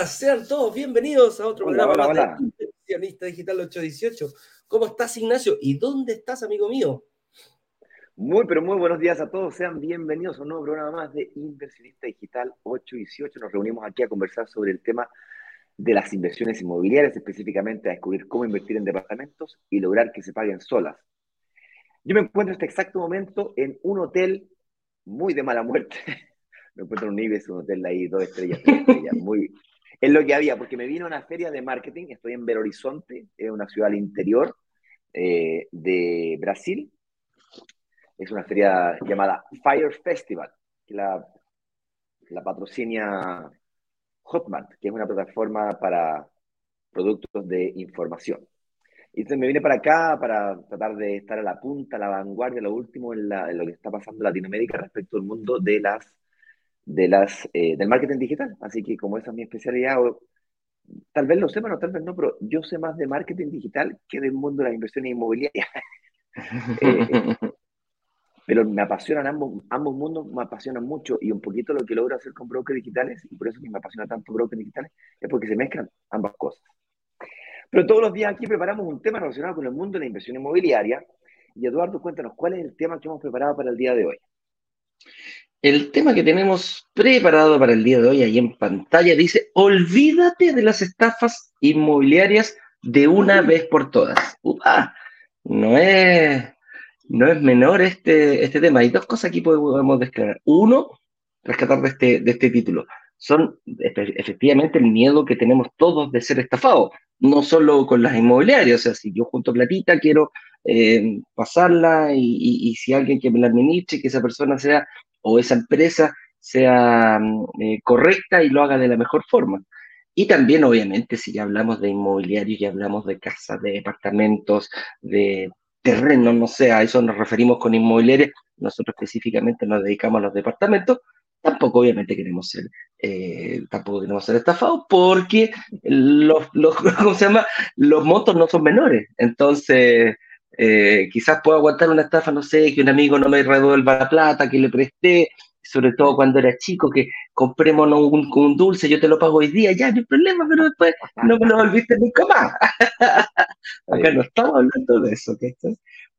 Días, sean todos bienvenidos a otro Hola, programa hola, más hola. de Inversionista Digital 818. ¿Cómo estás, Ignacio? ¿Y dónde estás, amigo mío? Muy, pero muy buenos días a todos. Sean bienvenidos a un nuevo programa más de Inversionista Digital 818. Nos reunimos aquí a conversar sobre el tema de las inversiones inmobiliarias, específicamente a descubrir cómo invertir en departamentos y lograr que se paguen solas. Yo me encuentro en este exacto momento en un hotel muy de mala muerte. Me encuentro en un Ibis, un hotel ahí, dos estrellas, tres estrellas, muy... Es lo que había, porque me vino a una feria de marketing, estoy en Belo Horizonte, es una ciudad al interior eh, de Brasil, es una feria llamada Fire Festival, que la, la patrocina Hotmart, que es una plataforma para productos de información. Y entonces me vine para acá para tratar de estar a la punta, a la vanguardia, lo último en, en lo que está pasando en Latinoamérica respecto al mundo de las, de las, eh, del marketing digital. Así que como esa es mi especialidad, tal vez lo sepan o tal vez no, pero yo sé más de marketing digital que del mundo de las inversiones inmobiliarias. eh, pero me apasionan ambos, ambos mundos, me apasionan mucho y un poquito lo que logro hacer con brokers digitales, y por eso que me apasiona tanto brokers digitales, es porque se mezclan ambas cosas. Pero todos los días aquí preparamos un tema relacionado con el mundo de la inversión inmobiliaria. Y Eduardo, cuéntanos, ¿cuál es el tema que hemos preparado para el día de hoy? El tema que tenemos preparado para el día de hoy ahí en pantalla dice, olvídate de las estafas inmobiliarias de una vez por todas. Upa, no es, no es menor este, este tema. Hay dos cosas aquí podemos descargar. Uno, rescatar de este, de este título. Son efectivamente el miedo que tenemos todos de ser estafados, no solo con las inmobiliarias. O sea, si yo junto platita, quiero eh, pasarla y, y, y, si alguien que me la administre, que esa persona sea o esa empresa sea eh, correcta y lo haga de la mejor forma. Y también, obviamente, si ya hablamos de inmobiliarios, ya hablamos de casas, de departamentos, de terrenos, no sé, a eso nos referimos con inmobiliarios, nosotros específicamente nos dedicamos a los departamentos, tampoco obviamente queremos ser, eh, tampoco queremos ser estafados porque los, los, ¿cómo se llama? los montos no son menores. Entonces, eh, quizás puedo aguantar una estafa, no sé, que un amigo no me revuelva la plata que le presté, sobre todo cuando era chico, que compremos un, un, dulce, yo te lo pago hoy día, ya, no hay problema, pero después no me lo volviste nunca más. Acá no estamos hablando de eso, ¿okay?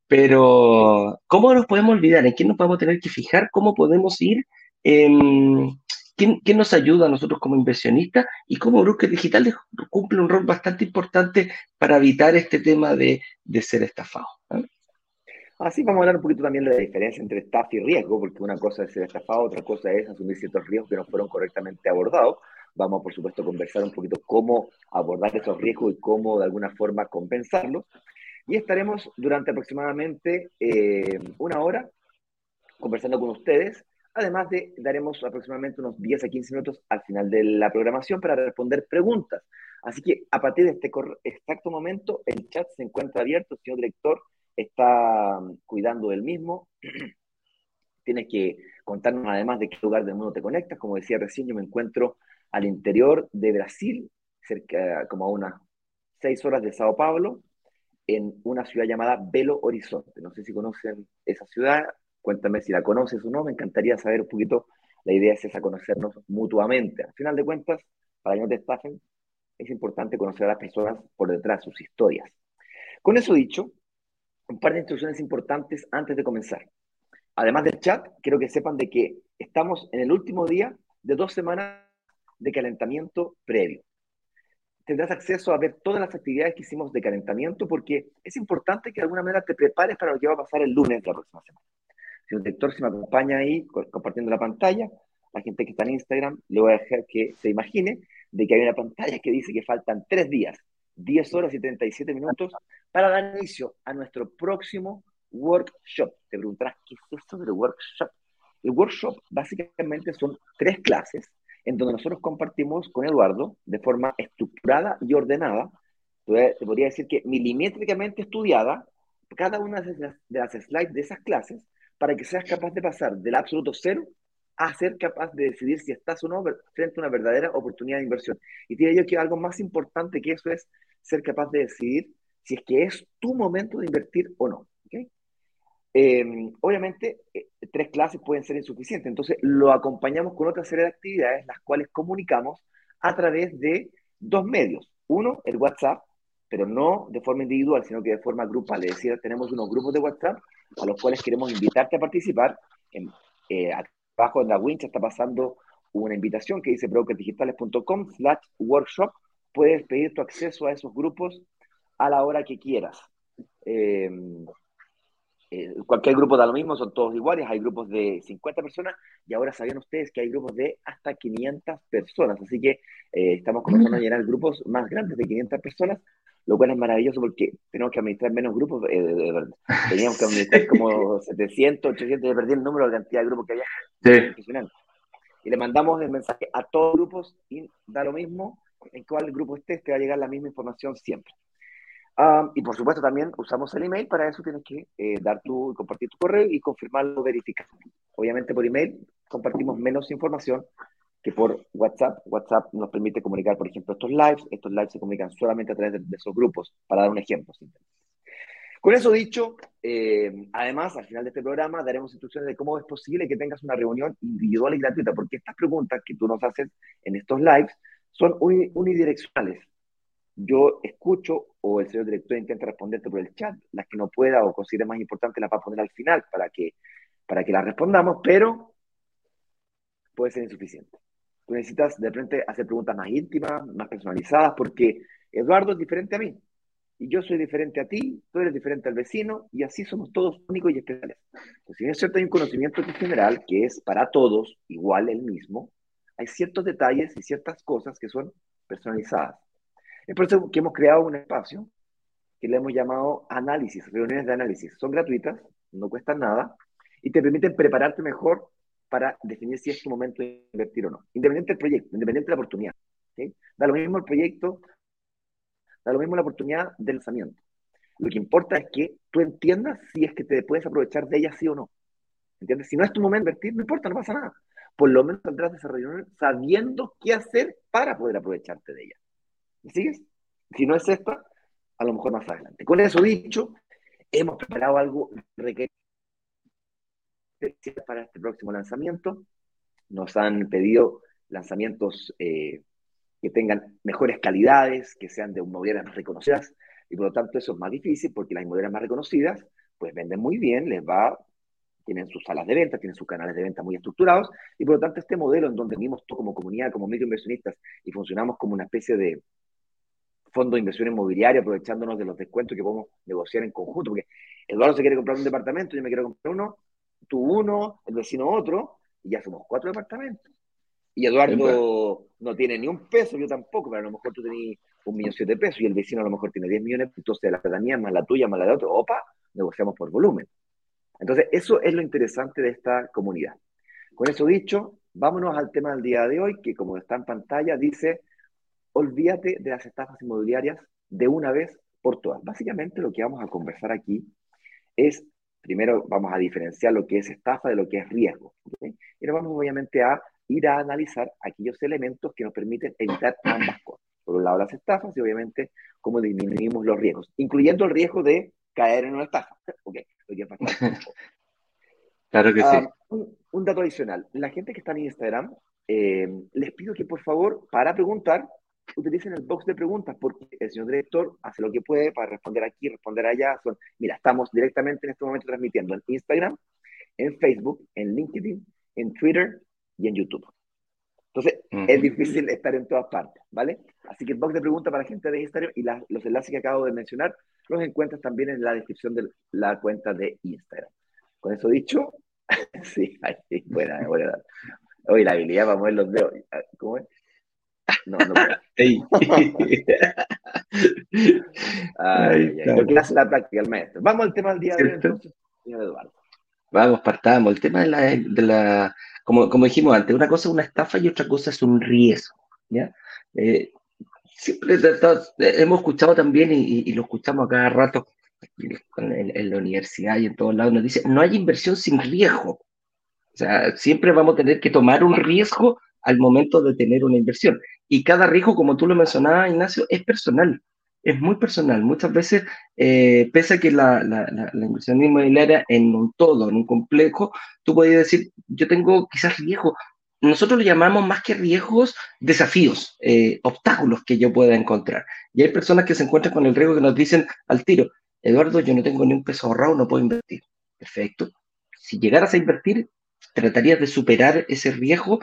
Pero, ¿cómo nos podemos olvidar? ¿En qué nos podemos tener que fijar? ¿Cómo podemos ir? Eh, ¿Quién, ¿Quién, nos ayuda a nosotros como inversionistas y cómo Broker Digital cumple un rol bastante importante para evitar este tema de, de ser estafado? Así vamos a hablar un poquito también de la diferencia entre estafa y riesgo, porque una cosa es ser estafado, otra cosa es asumir ciertos riesgos que no fueron correctamente abordados. Vamos, por supuesto, a conversar un poquito cómo abordar esos riesgos y cómo de alguna forma compensarlos. Y estaremos durante aproximadamente eh, una hora conversando con ustedes Además de, daremos aproximadamente unos 10 a 15 minutos al final de la programación para responder preguntas. Así que a partir de este exacto momento, el chat se encuentra abierto, el señor director está cuidando del mismo. Tienes que contarnos además de qué lugar del mundo te conectas. Como decía recién, yo me encuentro al interior de Brasil, cerca como a unas 6 horas de Sao Paulo, en una ciudad llamada Belo Horizonte. No sé si conocen esa ciudad, Cuéntame si la conoces o no, me encantaría saber un poquito. La idea es esa, conocernos mutuamente. Al final de cuentas, para que no te estafen, es importante conocer a las personas por detrás, sus historias. Con eso dicho, un par de instrucciones importantes antes de comenzar. Además del chat, quiero que sepan de que estamos en el último día de dos semanas de calentamiento previo. Tendrás acceso a ver todas las actividades que hicimos de calentamiento porque es importante que de alguna manera te prepares para lo que va a pasar el lunes de la próxima semana. Si el director se me acompaña ahí compartiendo la pantalla, la gente que está en Instagram, le voy a dejar que se imagine de que hay una pantalla que dice que faltan tres días, 10 horas y 37 minutos para dar inicio a nuestro próximo workshop. Te preguntarás, ¿qué es esto del workshop? El workshop básicamente son tres clases en donde nosotros compartimos con Eduardo de forma estructurada y ordenada. Te podría decir que milimétricamente estudiada cada una de las slides de esas clases para que seas capaz de pasar del absoluto cero a ser capaz de decidir si estás o no frente a una verdadera oportunidad de inversión. Y diría yo que algo más importante que eso es ser capaz de decidir si es que es tu momento de invertir o no. ¿okay? Eh, obviamente, tres clases pueden ser insuficientes. Entonces, lo acompañamos con otra serie de actividades, las cuales comunicamos a través de dos medios. Uno, el WhatsApp, pero no de forma individual, sino que de forma grupal. Es decir, tenemos unos grupos de WhatsApp a los cuales queremos invitarte a participar. En, eh, abajo en la wincha está pasando una invitación que dice brokerdigitales.com slash workshop. Puedes pedir tu acceso a esos grupos a la hora que quieras. Eh, eh, cualquier grupo da lo mismo, son todos iguales, hay grupos de 50 personas y ahora sabían ustedes que hay grupos de hasta 500 personas, así que eh, estamos comenzando a llenar grupos más grandes de 500 personas, lo cual es maravilloso porque tenemos que administrar menos grupos, eh, teníamos que administrar como 700, 800, ya perdí el número de cantidad de grupos que había, sí. impresionante. Y le mandamos el mensaje a todos los grupos y da lo mismo en cuál grupo estés, te va a llegar la misma información siempre y por supuesto también usamos el email, para eso tienes que eh, dar tu, compartir tu correo y confirmarlo, verificar. Obviamente por email compartimos menos información que por WhatsApp. WhatsApp nos permite comunicar, por ejemplo, estos lives. Estos lives se comunican solamente a través de, esos grupos, para dar un ejemplo. Con eso dicho, eh, además, al final de este programa daremos instrucciones de cómo es posible que tengas una reunión individual y gratuita, porque estas preguntas que tú nos haces en estos lives son unidireccionales yo escucho o el señor director intenta responderte por el chat, las que no pueda o considere más importante las va a poner al final para que, para que las respondamos, pero puede ser insuficiente. Tú necesitas de repente hacer preguntas más íntimas, más personalizadas, porque Eduardo es diferente a mí, y yo soy diferente a ti, tú eres diferente al vecino, y así somos todos únicos y especiales. Pues si es cierto, hay un conocimiento general que es para todos igual el mismo, hay ciertos detalles y ciertas cosas que son personalizadas. Es por eso que hemos creado un espacio que le hemos llamado análisis, reuniones de análisis. Son gratuitas, no cuestan nada y te permiten prepararte mejor para definir si es tu momento de invertir o no. Independiente del proyecto, independiente de la oportunidad. Da lo mismo el proyecto, da lo mismo la oportunidad del lanzamiento. Lo que importa es que tú entiendas si es que te puedes aprovechar de ella sí o no. ¿Entiendes? Si no es tu momento de invertir, no importa, no pasa nada. Por lo menos saldrás de esa reunión sabiendo qué hacer para poder aprovecharte de ella. ¿Me sigues? Si no es esta, a lo mejor más adelante. Con eso dicho, hemos preparado algo requerido para este próximo lanzamiento. Nos han pedido lanzamientos eh, que tengan mejores calidades, que sean de inmobiliarias más reconocidas, y por lo tanto eso es más difícil porque las inmobiliarias más reconocidas pues venden muy bien, les va, tienen sus salas de venta, tienen sus canales de venta muy estructurados, y por lo tanto este modelo en donde venimos como comunidad, como microinversionistas, y funcionamos como una especie de, fondo de inversión inmobiliaria, aprovechándonos de los descuentos que podemos negociar en conjunto, porque Eduardo se quiere comprar un departamento, yo me quiero comprar uno, tú uno, el vecino otro, y ya somos cuatro departamentos. Y Eduardo no tiene ni un peso, yo tampoco, pero a lo mejor tú tenés un millón siete pesos y el vecino a lo mejor tiene diez millones, entonces la pedanía más la tuya más la de otro, opa, negociamos por volumen. Entonces, eso es lo interesante de esta comunidad. Con eso dicho, vámonos al tema del día de hoy, que como está en pantalla, dice olvídate de las estafas inmobiliarias de una vez por todas. Básicamente lo que vamos a conversar aquí es, primero vamos a diferenciar lo que es estafa de lo que es riesgo. Y nos vamos obviamente a ir a analizar aquellos elementos que nos permiten evitar ambas cosas. Por un lado las estafas y obviamente cómo disminuimos los riesgos, incluyendo el riesgo de caer en una estafa. Okay, claro que sí. Ah, un, dato adicional. La gente que está en Instagram, eh, les pido que por favor, para preguntar, utilicen el box de preguntas porque el señor director hace lo que puede para responder aquí, responder allá. Son, mira, estamos directamente en este momento transmitiendo en Instagram, en Facebook, en LinkedIn, en Twitter y en YouTube. Entonces, es difícil estar en todas partes, ¿vale? Así que el box de preguntas para la gente de Instagram y los enlaces que acabo de mencionar los encuentras también en la descripción de la cuenta de Instagram. Con eso dicho, sí, buena, buena. Hoy la habilidad para mover los dedos. ¿Cómo es? No, no ay, ay, hace la práctica el maestro. Vamos al tema del día de hoy, entonces, señor Eduardo. Vamos, partamos. El tema de la, de la como, como dijimos antes, una cosa es una estafa y otra cosa es un riesgo. ¿ya? Eh, siempre hemos escuchado también, y, y, lo escuchamos a cada rato en, en, la universidad y en todos lados, nos dice, no hay inversión sin riesgo. O sea, siempre vamos a tener que tomar un riesgo al momento de tener una inversión. Y cada riesgo, como tú lo mencionabas, Ignacio, es personal. es muy personal. Muchas veces, eh, pese a que la, la, la, inversión inmobiliaria en un todo, en un complejo, tú podrías decir, yo tengo quizás riesgo. Nosotros lo llamamos más que riesgos, desafíos, eh, obstáculos que yo pueda encontrar. Y hay personas que se encuentran con el riesgo que nos dicen al tiro, Eduardo, yo no tengo ni un peso ahorrado, no puedo invertir. Perfecto. Si llegaras a invertir, tratarías de superar ese riesgo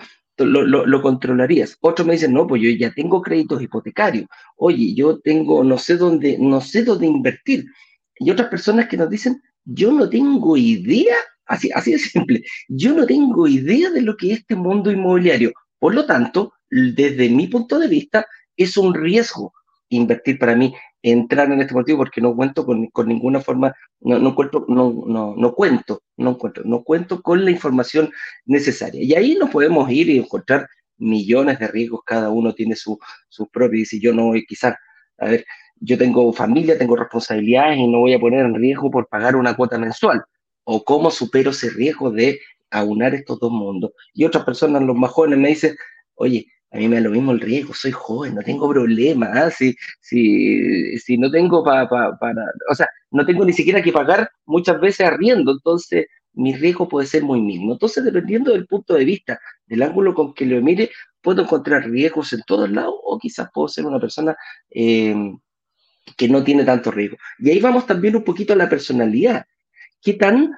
lo, controlarías. Otros me dicen, no, pues yo ya tengo créditos hipotecarios. Oye, yo tengo, no sé dónde, no sé dónde invertir. Y otras personas que nos dicen, yo no tengo idea, así, así de simple, yo no tengo idea de lo que es este mundo inmobiliario. Por lo tanto, desde mi punto de vista, es un riesgo invertir para mí, entrar en este motivo porque no cuento con, ninguna forma, no, no, cuento, no, no, no cuento, no no cuento con la información necesaria. Y ahí nos podemos ir y encontrar millones de riesgos, cada uno tiene su, su y dice yo no voy quizás, a ver, yo tengo familia, tengo responsabilidades y no voy a poner en riesgo por pagar una cuota mensual. O cómo supero ese riesgo de aunar estos dos mundos. Y otras personas, los más jóvenes, me dicen, oye, a mí me da lo mismo el riesgo, soy joven, no tengo problema, ¿ah? si, si, si, no tengo para, para, o sea, no tengo ni siquiera que pagar muchas veces arriendo, entonces mi riesgo puede ser muy mínimo. Entonces, dependiendo del punto de vista, del ángulo con que lo mire, puedo encontrar riesgos en todos lados o quizás puedo ser una persona em, que no tiene tanto riesgo. Y ahí vamos también un poquito a la personalidad. ¿Qué tan,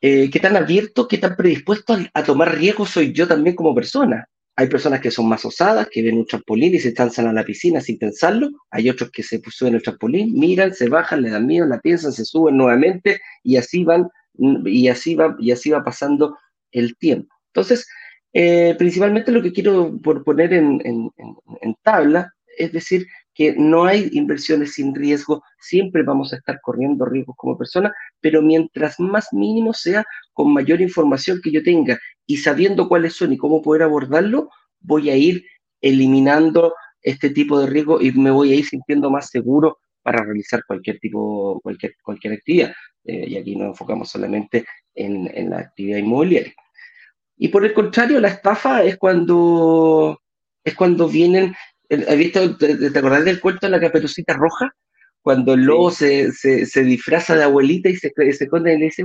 eh, qué tan abierto, qué tan predispuesto a tomar riesgos soy yo también como persona? Hay personas que son más osadas, que ven un trampolín y se lanzan a la piscina sin pensarlo. Hay otros que se suben el trampolín, miran, se bajan, le dan miedo, la piensan, se suben nuevamente y así van, y así va, y así va pasando el tiempo. Entonces, eh, principalmente lo que quiero poner en, en tabla es decir, que no hay inversiones sin riesgo, siempre vamos a estar corriendo riesgos como persona, pero mientras más mínimo sea, con mayor información que yo tenga y sabiendo cuáles son y cómo poder abordarlo, voy a ir eliminando este tipo de riesgo y me voy a ir sintiendo más seguro para realizar cualquier tipo, cualquier, cualquier actividad. Eh, y aquí nos enfocamos solamente en, en la actividad inmobiliaria. Y por el contrario, la estafa es cuando, es cuando vienen ¿Has visto, te, te acordás del cuento de la caperucita roja? Cuando el lobo se, se, disfraza de abuelita y se, se esconde y le dice,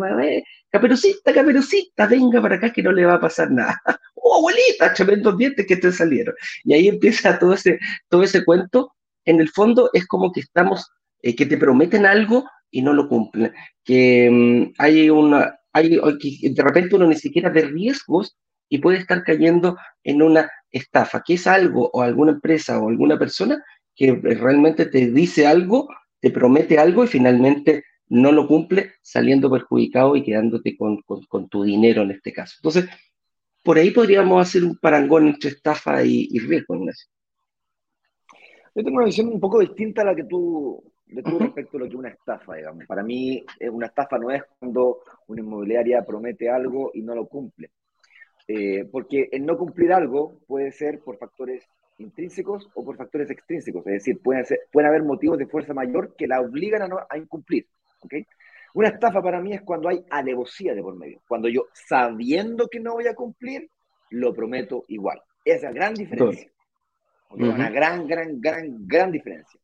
caperucita, caperucita, venga para acá que no le va a pasar nada. ¡Oh, abuelita! Tremendos dientes que te salieron. Y ahí empieza todo ese, todo ese cuento. En el fondo es como que estamos, eh, que te prometen algo y no lo cumplen. Que mm, hay una, hay, que de repente uno ni siquiera ve riesgos y puede estar cayendo en una estafa, que es algo o alguna empresa o alguna persona que realmente te dice algo, te promete algo y finalmente no lo cumple, saliendo perjudicado y quedándote con, tu dinero en este caso. Entonces, por ahí podríamos hacer un parangón entre estafa y, riesgo, Ignacio. Yo tengo una visión un poco distinta a la que tú, de tú respecto a lo que es una estafa, digamos. Para mí, eh, una estafa no es cuando una inmobiliaria promete algo y no lo cumple. Eh, porque el no cumplir algo puede ser por factores intrínsecos o por factores extrínsecos, es decir, pueden, ser, pueden haber motivos de fuerza mayor que la obligan a, no, a incumplir. ¿okay? Una estafa para mí es cuando hay alevosía de por medio, cuando yo sabiendo que no voy a cumplir, lo prometo igual. Esa es la gran diferencia. Una gran, gran, gran, gran diferencia.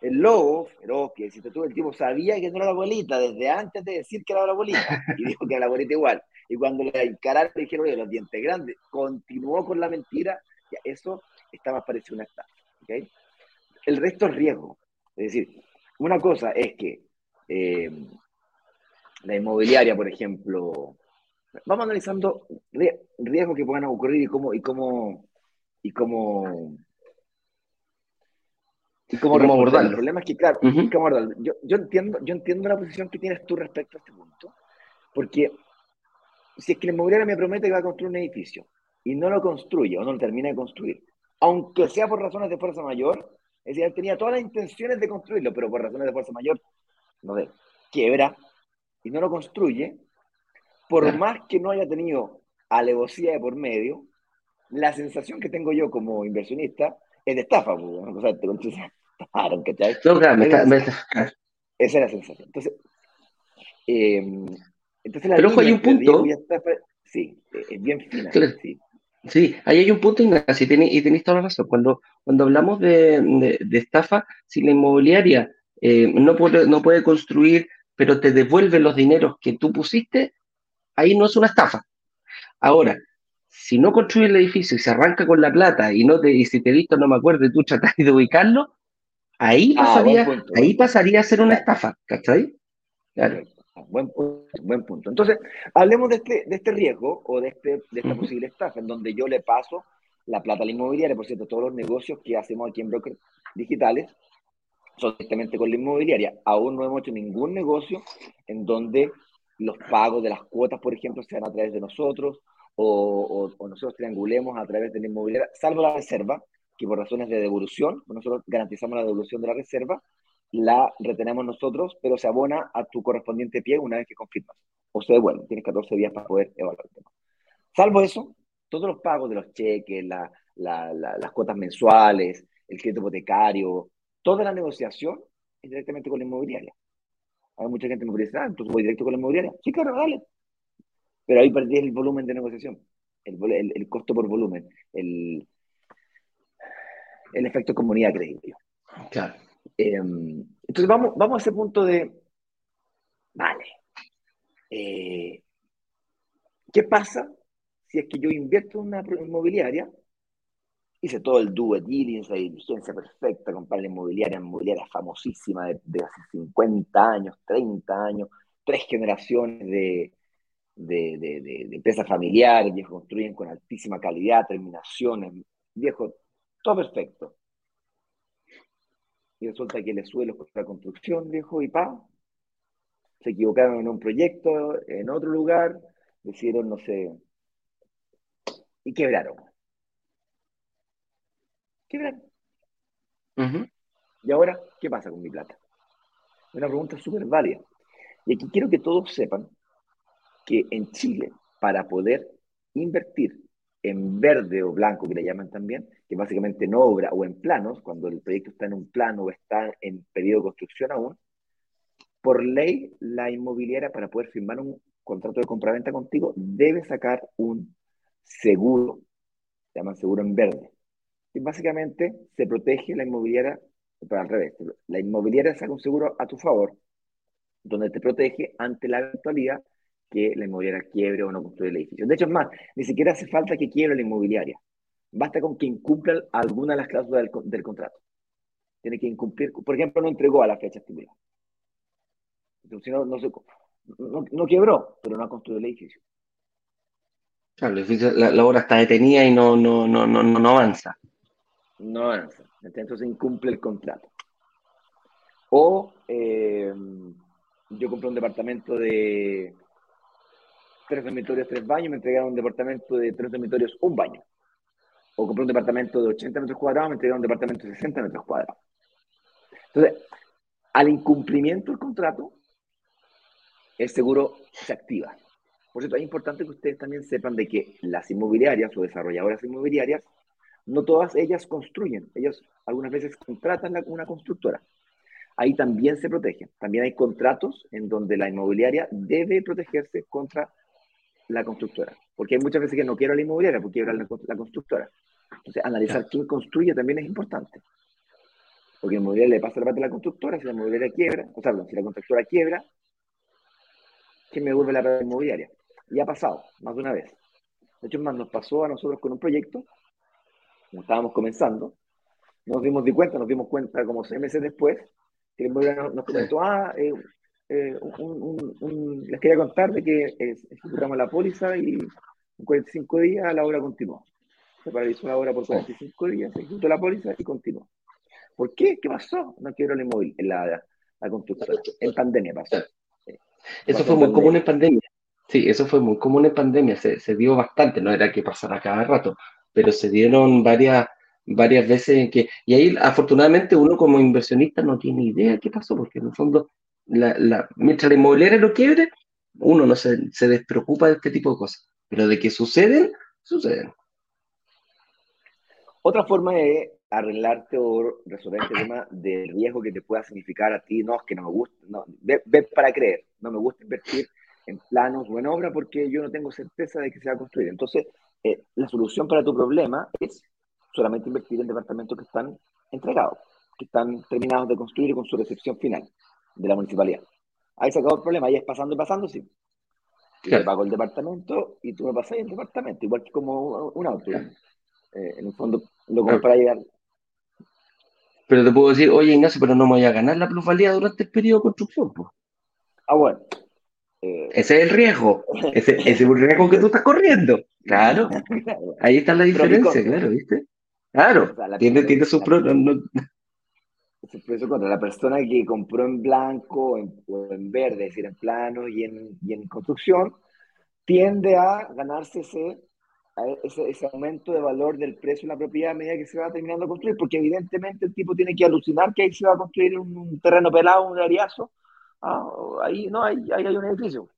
El lobo, feroz, que si tú, el tipo sabía que no era la abuelita desde antes de decir que era la abuelita, y dijo que era la abuelita igual. Y cuando le encararon, le dijeron, oye, los dientes grandes, continuó con la mentira, ya, eso está más parecido a una estafa. ¿okay? El resto es riesgo. Es decir, una cosa es que eh, la inmobiliaria, por ejemplo, vamos analizando riesgos que puedan ocurrir y cómo, y cómo, y cómo, y cómo, abordarlo. El problema es que, claro, yo, yo, entiendo, yo entiendo la posición que tienes tú respecto a este punto, porque si es que la inmobiliaria me promete que va a construir un edificio y no lo construye o no lo termina de construir, aunque sea por razones de fuerza mayor, es decir, él tenía todas las intenciones de construirlo, pero por razones de fuerza mayor, no sé, quiebra y no lo construye, por más que no haya tenido alevosía de por medio, la sensación que tengo yo como inversionista es de estafa, o sea, te estafaron, ¿cachai? Esa es la sensación. Entonces, eh, entonces la Pero ojo, hay un punto. sí, es bien fina. Sí, ahí hay un punto, Ignacio, y tenéis toda la razón. Cuando, cuando hablamos de, estafa, si la inmobiliaria eh, no, puede, no puede construir, pero te devuelve los dineros que tú pusiste, ahí no es una estafa. Ahora, si no construye el edificio y se arranca con la plata y no te, y si te he visto no me acuerdo y tú tratas de ubicarlo, ahí ah, pasaría, ahí pasaría a ser una estafa, ¿cachai? Claro. Buen, buen punto. Entonces, hablemos de este, de este riesgo o de, este, de esta posible estafa, en donde yo le paso la plata a la inmobiliaria. Por cierto, todos los negocios que hacemos aquí en Brokers Digitales son directamente con la inmobiliaria. Aún no hemos hecho ningún negocio en donde los pagos de las cuotas, por ejemplo, sean a través de nosotros o, o, nosotros triangulemos a través de la inmobiliaria, salvo la reserva, que por razones de devolución, nosotros garantizamos la devolución de la reserva, la retenemos nosotros, pero se abona a tu correspondiente pie una vez que confirmas. O se devuelve, tienes 14 días para poder evaluar el tema. Salvo eso, todos los pagos de los cheques, la, la, las cuotas mensuales, el crédito hipotecario, toda la negociación es directamente con la inmobiliaria. Hay mucha gente que me dice, ah, entonces voy directo con la inmobiliaria. Sí, claro, dale. Pero ahí perdí el volumen de negociación, el, el, costo por volumen, el, el efecto comunidad crédito. Claro. Em, entonces vamos, vamos a ese punto de, vale, eh, ¿qué pasa si es que yo invierto en una inmobiliaria? Hice todo el due diligence, la diligencia perfecta, comprar la inmobiliaria, inmobiliaria famosísima de, hace 50 años, 30 años, tres generaciones de, de, de, de, empresas familiares, viejos construyen con altísima calidad, terminaciones, viejo, todo perfecto. Y resulta que le sube los la construcción, viejo, y pa, se equivocaron en un proyecto, en otro lugar, decidieron, no sé, y quebraron. Quebraron. Y ahora, ¿qué pasa con mi plata? Una pregunta súper válida. Y aquí quiero que todos sepan que en Chile, para poder invertir en verde o blanco, que le llaman también, que básicamente en obra o en planos, cuando el proyecto está en un plano o está en periodo de construcción aún, por ley, la inmobiliaria para poder firmar un contrato de compraventa contigo debe sacar un seguro, se llama seguro en verde. Y básicamente se protege la inmobiliaria, para al revés, la inmobiliaria saca un seguro a tu favor, donde te protege ante la eventualidad que la inmobiliaria quiebre o no construya el edificio. De hecho, es más, ni siquiera hace falta que quiebre la inmobiliaria. Basta con que incumpla alguna de las cláusulas del, contrato. Tiene que incumplir, por ejemplo, no entregó a la fecha estipulada. Entonces, no, no, no, quebró, pero no ha construido el edificio. Claro, la, obra está detenida y no, no, no, no, no avanza. No avanza. Entonces incumple el contrato. O eh, yo compré un departamento de tres dormitorios, tres baños, me entregaron un departamento de tres dormitorios, un baño. O compré un departamento de 80 metros cuadrados, me entregaron un departamento de 60 metros cuadrados. Entonces, al incumplimiento del contrato, el seguro se activa. Por cierto, es importante que ustedes también sepan de que las inmobiliarias o desarrolladoras inmobiliarias, no todas ellas construyen, ellas algunas veces contratan una constructora. Ahí también se protegen. También hay contratos en donde la inmobiliaria debe protegerse contra la constructora. Porque hay muchas veces que no quiero la inmobiliaria, porque quiero la, la constructora. Entonces, analizar quién construye también es importante. Porque la inmobiliaria le pasa la parte a la constructora, si la inmobiliaria quiebra, o sea, si la constructora quiebra, ¿quién me devuelve la parte inmobiliaria? Y ha pasado, más de una vez. De hecho, más nos pasó a nosotros con un proyecto, como estábamos comenzando, nos dimos de cuenta, nos dimos cuenta como seis meses después, que la inmobiliaria nos, comentó, ah, eh, eh, les quería contar de que ejecutamos la póliza y en 45 días la obra continuó. Se paralizó la obra por 45 días, se ejecutó la póliza y continuó. ¿Por qué? ¿Qué pasó? No quiero el inmóvil, la, la constructora. En pandemia pasó. Eso fue muy común en pandemia. Sí, eso fue muy común en pandemia. Se, se dio bastante, no era que pasara cada rato, pero se dieron varias varias veces en que, y ahí afortunadamente uno como inversionista no tiene idea qué pasó, porque en el fondo la, mientras la inmobiliaria no quiebre, uno no se, se despreocupa de este tipo de cosas. Pero de que suceden, suceden. Otra forma de arreglarte o resolver este tema del riesgo que te pueda significar a ti, no, es que no me gusta, no, ve, para creer, no me gusta invertir en planos o en obra porque yo no tengo certeza de que se va a construir. Entonces, eh, la solución para tu problema es solamente invertir en departamentos que están entregados, que están terminados de construir con su recepción final de la municipalidad. Ahí se acabó el problema, ahí es pasando y pasando, sí. Yo pago el departamento y tú me pasas el departamento, igual que como un auto. Eh, en el fondo lo compras llegar. Pero te puedo decir, oye Ignacio, pero no me voy a ganar la plusvalía durante el periodo de construcción. Ah, bueno. Eh, ese es el riesgo. Ese, es el riesgo que tú estás corriendo. Claro. Ahí está la diferencia, claro, ¿viste? Claro. tiene, tiene su pro. contra la persona que compró en blanco o en, verde, es decir, en plano y en, y en construcción, tiende a ganarse ese, ese, ese, aumento de valor del precio de la propiedad a medida que se va terminando de construir, porque evidentemente el tipo tiene que alucinar que ahí se va a construir un, terreno pelado, un ariazo, ah, ahí no, ahí, ahí, hay un edificio.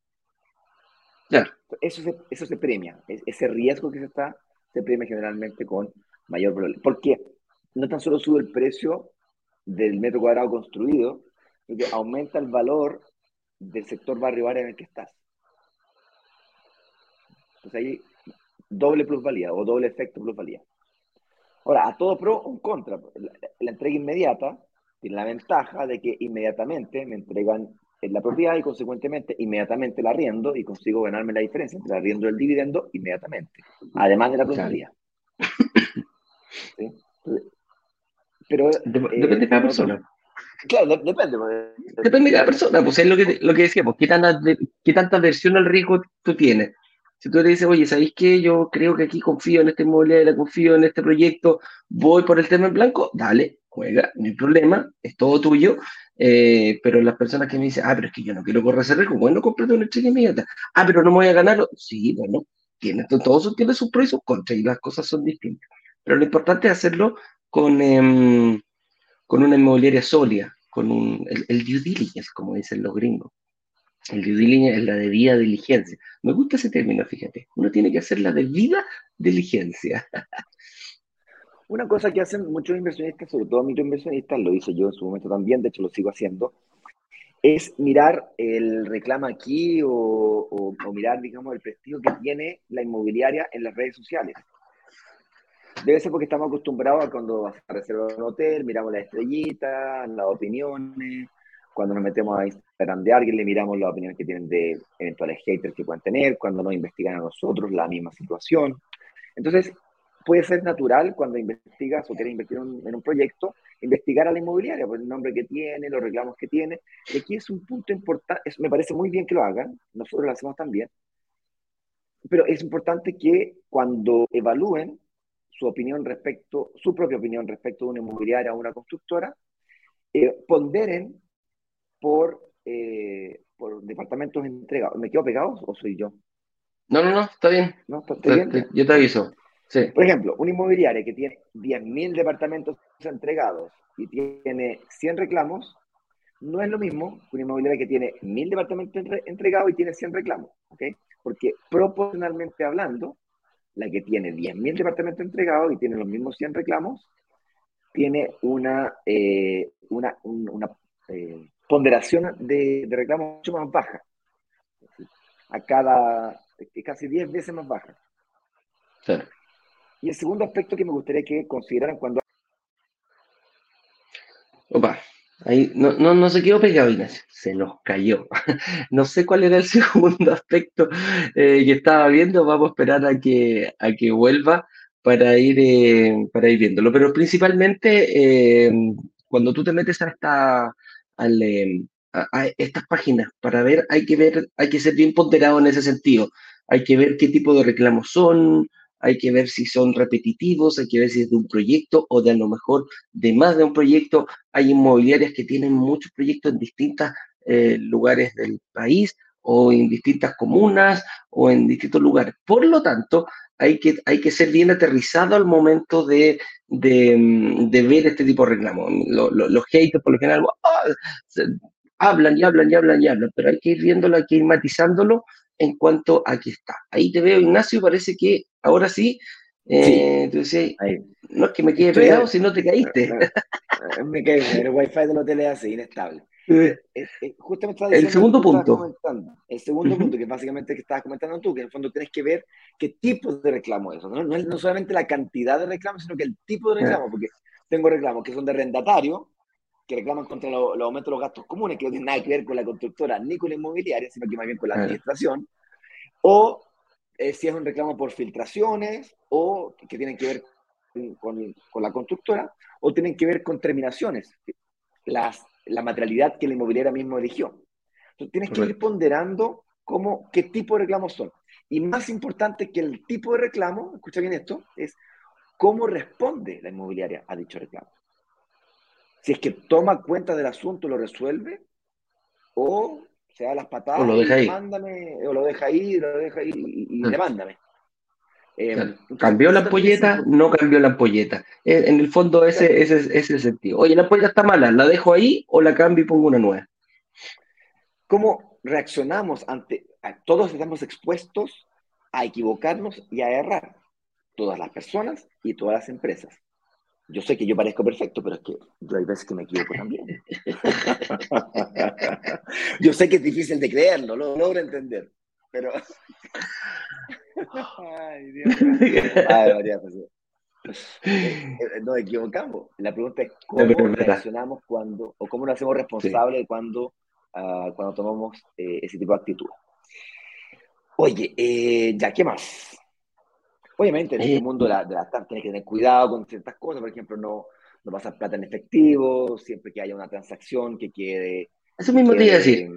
Eso, se, eso se premia, ese riesgo que se está, se premia generalmente con mayor valor. Porque no tan solo sube el precio del metro cuadrado construido, que aumenta el valor del sector barrio área en el que estás. Entonces ahí doble plusvalía o doble efecto plusvalía. Ahora, a todo pro, un contra. La, entrega inmediata tiene la ventaja de que inmediatamente me entregan la propiedad y consecuentemente inmediatamente la arriendo y consigo ganarme la diferencia entre el arriendo y el dividendo inmediatamente, además de la plusvalía. ¿Sí? Pero, depende de cada persona. Claro, depende. Pues, depende de cada persona, pues es lo que, lo que decíamos, ¿qué tanta, qué tanta versión al riesgo tú tienes? Si tú le dices, oye, ¿sabéis qué? Yo creo que aquí confío en este inmobiliaria, confío en este proyecto, voy por el tema en blanco, dale, juega, no hay problema, es todo tuyo. Eh, pero las personas que me dicen, ah, pero es que yo no quiero correr ese riesgo, bueno, cómprate una estrella inmediata. Ah, pero no me voy a ganarlo. Sí, bueno, tiene, todo tiene sus pros y sus contras y las cosas son distintas. Pero lo importante es hacerlo con, em, con una inmobiliaria sólida, con un, el, due diligence, como dicen los gringos. El due diligence es la debida diligencia. Me gusta ese término, fíjate. Uno tiene que hacer la debida diligencia. Una cosa que hacen muchos inversionistas, sobre todo microinversionistas, lo hice yo en su momento también, de hecho lo sigo haciendo, es mirar el reclamo aquí o, o mirar, digamos, el prestigio que tiene la inmobiliaria en las redes sociales. Debe ser porque estamos acostumbrados a cuando vas a reservar un hotel, miramos las estrellitas, las opiniones, cuando nos metemos a Instagram de alguien, le miramos las opiniones que tienen de eventuales haters que pueden tener, cuando nos investigan a nosotros la misma situación. Entonces, puede ser natural cuando investigas o quieres invertir en un proyecto, investigar a la inmobiliaria por el nombre que tiene, los reclamos que tiene. Y aquí es un punto importante, me parece muy bien que lo hagan, nosotros lo hacemos también, pero es importante que cuando evalúen su opinión respecto, su propia opinión respecto de una inmobiliaria o una constructora, eh, ponderen por, eh, por departamentos entregados. ¿Me quedo pegado o soy yo? No, no, no, está bien. ¿No? Yo te aviso. Sí. Por ejemplo, una inmobiliaria que tiene 10.000 departamentos entregados y tiene 100 reclamos, no es lo mismo que una inmobiliaria que tiene 1.000 departamentos entregados y tiene 100 reclamos, ¿ok? Porque proporcionalmente hablando, la que tiene 10.000 departamentos entregados y tiene los mismos 100 reclamos, tiene una, eh, una, una eh, ponderación de, de, reclamos mucho más baja. A cada, casi 10 veces más baja. Y el segundo aspecto que me gustaría que consideraran cuando... Opa, No, no, no se quedó pegado, Ignacio, se nos cayó. no sé cuál era el segundo aspecto eh, que estaba viendo, vamos a esperar a que, a que vuelva para ir, eh, para ir viéndolo. Pero principalmente, eh, cuando tú te metes a, esta, a, estas páginas para ver, hay que ver, hay que ser bien ponderado en ese sentido. Hay que ver qué tipo de reclamos son, hay que ver si son repetitivos, hay que ver si es de un proyecto o de a lo mejor de más de un proyecto. Hay inmobiliarias que tienen muchos proyectos en distintos eh, lugares del país o en distintas comunas o en distintos lugares. Por lo tanto, hay que, hay que ser bien aterrizado al momento de, de, ver este tipo de reclamos. los haters, por lo general, ¡ah! hablan y hablan y hablan y hablan, pero hay que ir viéndolo, hay que ir matizándolo en cuanto a aquí está. Ahí te veo, Ignacio, parece que ahora sí Eh, no es que me quede pegado si no te caíste. me caí, el wifi del hotel es así, inestable. justamente el segundo punto. El segundo punto, que básicamente que estabas comentando tú, que en el fondo tienes que ver qué tipo de reclamo es eso. No, no es no solamente la cantidad de reclamos, sino que el tipo de reclamo, porque tengo reclamos que son de arrendatario, que reclaman contra los aumentos de los gastos comunes, que no tienen nada que ver con la constructora ni con la inmobiliaria, sino que más bien con la administración, o eh, si es un reclamo por filtraciones, o que tienen que ver con, con, la constructora, o tienen que ver con terminaciones, las, la materialidad que la inmobiliaria mismo eligió. Entonces tienes que ir ponderando cómo, qué tipo de reclamos son. Y más importante que el tipo de reclamo, escucha bien esto, es cómo responde la inmobiliaria a dicho reclamo si es que toma cuenta del asunto, lo resuelve, o se da las patadas, o lo deja ahí. Mándame, o lo deja ahí, lo deja ahí y, mm. demándame. Eh, ¿Cambió la ampolleta? No cambió la ampolleta. Eh, en el fondo ese, ese, es el sentido. Oye, la ampolleta está mala, ¿la dejo ahí o la cambio y pongo una nueva? ¿Cómo reaccionamos ante... todos estamos expuestos a equivocarnos y a errar. Todas las personas y todas las empresas. Yo sé que yo parezco perfecto, pero es que yo hay veces que me equivoco también. yo sé que es difícil de creerlo, lo logro entender, pero... Ay, Dios Ay, María José. Eh, eh, nos equivocamos. La pregunta es cómo reaccionamos cuando, o cómo nos hacemos responsables cuando, uh, cuando tomamos eh, ese tipo de actitud. Oye, eh, ya, ¿qué más? Obviamente en este mundo de la, de tienes que tener cuidado con ciertas cosas, por ejemplo, no, no pasar plata en efectivo, siempre que haya una transacción que quede... Eso mismo te iba a decir.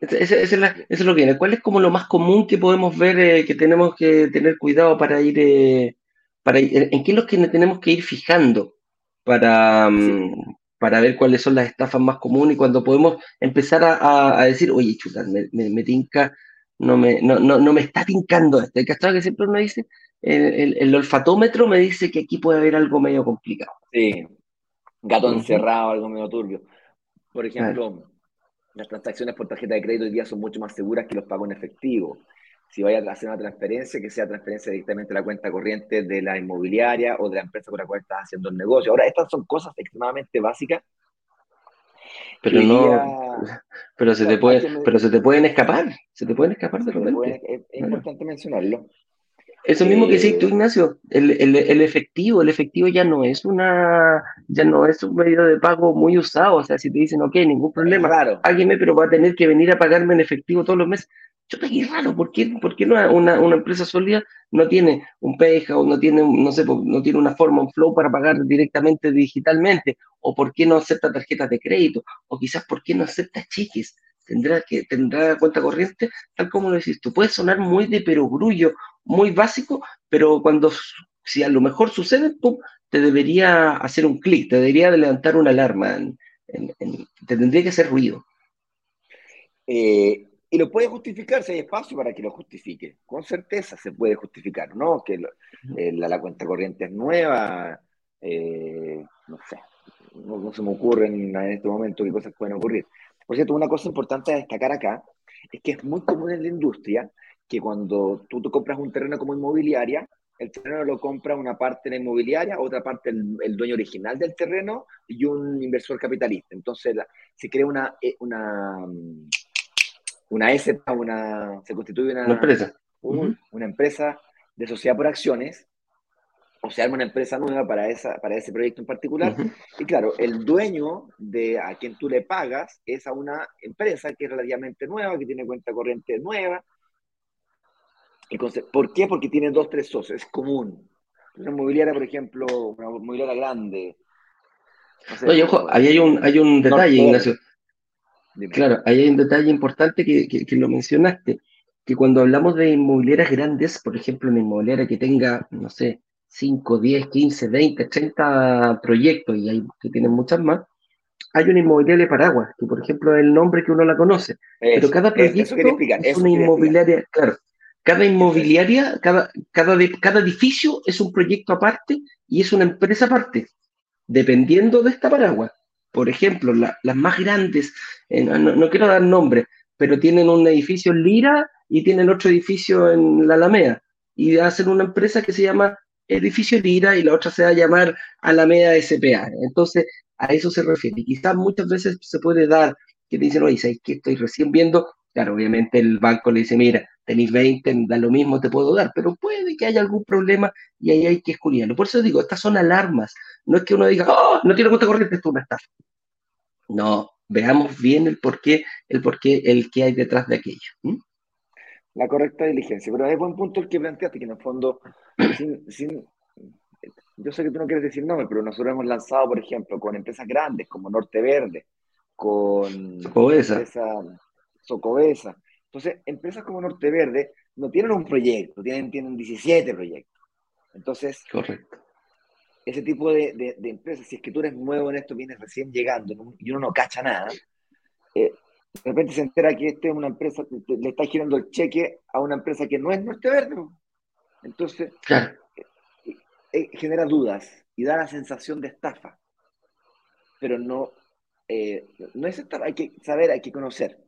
Eso, es lo que viene. ¿Cuál es como lo más común que podemos ver eh, que tenemos que tener cuidado para ir, eh, para en qué es lo que tenemos que ir fijando para, mm, para ver cuáles son las estafas más comunes y cuando podemos empezar a, a, decir, oye, chuta, me, me, me tinca no me, no, no, no me está tincando esto. El que siempre uno dice, el, el, olfatómetro me dice que aquí puede haber algo medio complicado. Sí, gato encerrado, algo medio turbio. Por ejemplo, las transacciones por tarjeta de crédito hoy día son mucho más seguras que los pagos en efectivo. Si vaya a hacer una transferencia, que sea transferencia directamente a la cuenta corriente de la inmobiliaria o de la empresa con la cual estás haciendo el negocio. Ahora, estas son cosas extremadamente básicas pero no, pero se te puede, pero se te pueden escapar, se te pueden escapar de repente. es, importante mencionarlo. Eso mismo que decís tú, eh, Ignacio, el, el, el, efectivo, el efectivo ya no es una, ya no es un medio de pago muy usado, o sea, si te dicen, ok, ningún problema, claro. alguien me, pero va a tener que venir a pagarme en efectivo todos los meses, yo te qué raro, ¿por qué, por qué una, una, empresa sólida no tiene un o no tiene, no sé, no tiene una forma, un flow para pagar directamente digitalmente? ¿O por qué no acepta tarjetas de crédito? ¿O quizás por qué no acepta cheques? Tendrá, que, tendrá cuenta corriente, tal como lo decís tú. Puede sonar muy de perogrullo, muy básico, pero cuando, si a lo mejor sucede, te debería hacer un clic, te debería levantar una alarma, te tendría que hacer ruido. Eh, y lo puede justificar si hay espacio para que lo justifique. Con certeza se puede justificar, ¿no? Que eh, la, cuenta corriente es nueva, eh, no sé, no, se me ocurre en, este momento qué cosas pueden ocurrir. Por cierto, una cosa importante a destacar acá es que es muy común en la industria que cuando tú compras un terreno como inmobiliaria, el terreno lo compra una parte de la inmobiliaria, otra parte el, dueño original del terreno y un inversor capitalista. Entonces se crea una, eh, una una S, una, se constituye una, empresa. una empresa de sociedad por acciones, o se arma una empresa nueva para, esa, para ese proyecto en particular. Y claro, el dueño de a quien tú le pagas es a una empresa que es relativamente nueva, que tiene cuenta corriente nueva. Entonces, ¿Por qué? Porque tiene dos, tres socios, es común. Una inmobiliaria, por ejemplo, una inmobiliaria grande. Oye, ojo, ahí hay un, hay un detalle, Ignacio. Claro, ahí hay un detalle importante que, que, lo mencionaste, que cuando hablamos de inmobiliarias grandes, por ejemplo, una inmobiliaria que tenga, no sé, 5, 10, 15, 20, 30 proyectos y hay que tienen muchas más, hay una inmobiliaria paraguas, que por ejemplo es el nombre que uno la conoce, pero cada proyecto es una inmobiliaria, claro, cada inmobiliaria, cada, cada, cada edificio es un proyecto aparte y es una empresa aparte, dependiendo de esta paraguas. Por ejemplo, las más grandes, eh, no, quiero dar nombre, pero tienen un edificio en Lira y tienen otro edificio en la Alameda. Y hacen una empresa que se llama edificio Lira y la otra se va a llamar Alameda SPA. Entonces, a eso se refiere. Y quizás muchas veces se puede dar que te dicen, oye, ¿sabes que estoy recién viendo? Claro, obviamente el banco le dice, mira, tenéis 20, da lo mismo, te puedo dar, pero puede que haya algún problema y ahí hay que escudriñarlo. Por eso digo, estas son alarmas. No es que uno diga, oh, no tiene cuenta corriente, esto es una estafa. No, veamos bien el por qué, el por qué, el que hay detrás de aquello. La correcta diligencia. Pero es buen punto el que planteaste, que en el fondo, sin, yo sé que tú no quieres decir nombre, pero nosotros hemos lanzado, por ejemplo, con empresas grandes como Norte Verde, con Socobesa. Socobesa. Entonces, empresas como Norte Verde no tienen un proyecto, tienen, tienen 17 proyectos. Entonces, Correcto ese tipo de, de, empresas, si es que tú eres nuevo en esto, vienes recién llegando y uno no cacha nada, eh, de repente se entera que este es una empresa, le está girando el cheque a una empresa que no es Norte Verde. Entonces, eh, eh, genera dudas y da la sensación de estafa. Pero no, no es estafa, hay que saber, hay que conocer.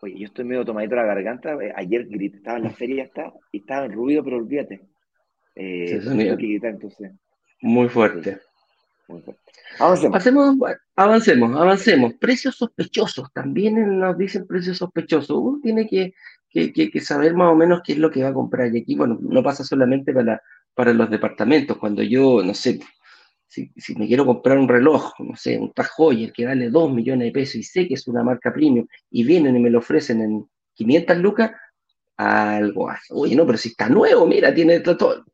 Oye, yo estoy medio tomadito la garganta. Ayer grité, estaba en la feria está, y estaba en ruido, pero olvídate. Eh, muy fuerte. Avancemos. avancemos, avancemos. Precios sospechosos. También nos dicen precios sospechosos. Uno tiene que, saber más o menos qué es lo que va a comprar. Y aquí, bueno, no pasa solamente para, para los departamentos. Cuando yo, no sé, si, me quiero comprar un reloj, no sé, un Tag que vale 2 millones de pesos y sé que es una marca premium y vienen y me lo ofrecen en 500 lucas, algo hace. Oye, no, pero si está nuevo, mira, tiene todo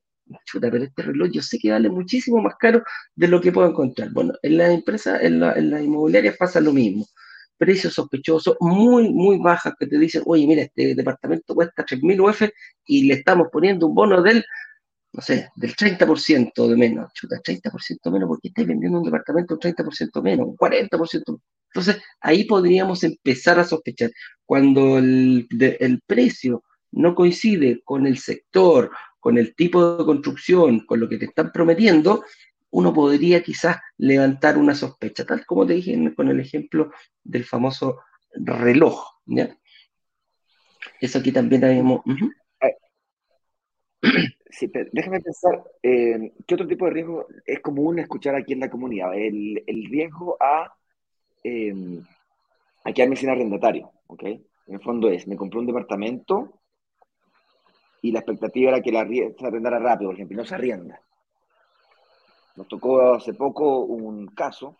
chuta, pero este reloj yo sé que vale muchísimo más caro de lo que puedo encontrar. Bueno, en la empresa, en la, en la inmobiliaria pasa lo mismo. Precios sospechosos muy, muy bajas que te dicen, oye, mira, este departamento cuesta 3.000 UF y le estamos poniendo un bono del, no sé, del 30% de menos. Chuta, 30% menos, porque estáis vendiendo un departamento un 30% menos, un 40%. Entonces, ahí podríamos empezar a sospechar. Cuando el, el precio no coincide con el sector con el tipo de construcción, con lo que te están prometiendo, uno podría quizás levantar una sospecha, tal como te dije con el ejemplo del famoso reloj. ¿ya? Eso aquí también tenemos... Sí, déjame pensar, eh, ¿qué otro tipo de riesgo es común escuchar aquí en la comunidad? El, riesgo a, eh, a quedarme arrendatario, ¿ok? En el fondo es, me compré un departamento y la expectativa era que la se arrendara rápido, por no se arrienda. Nos tocó hace poco un caso,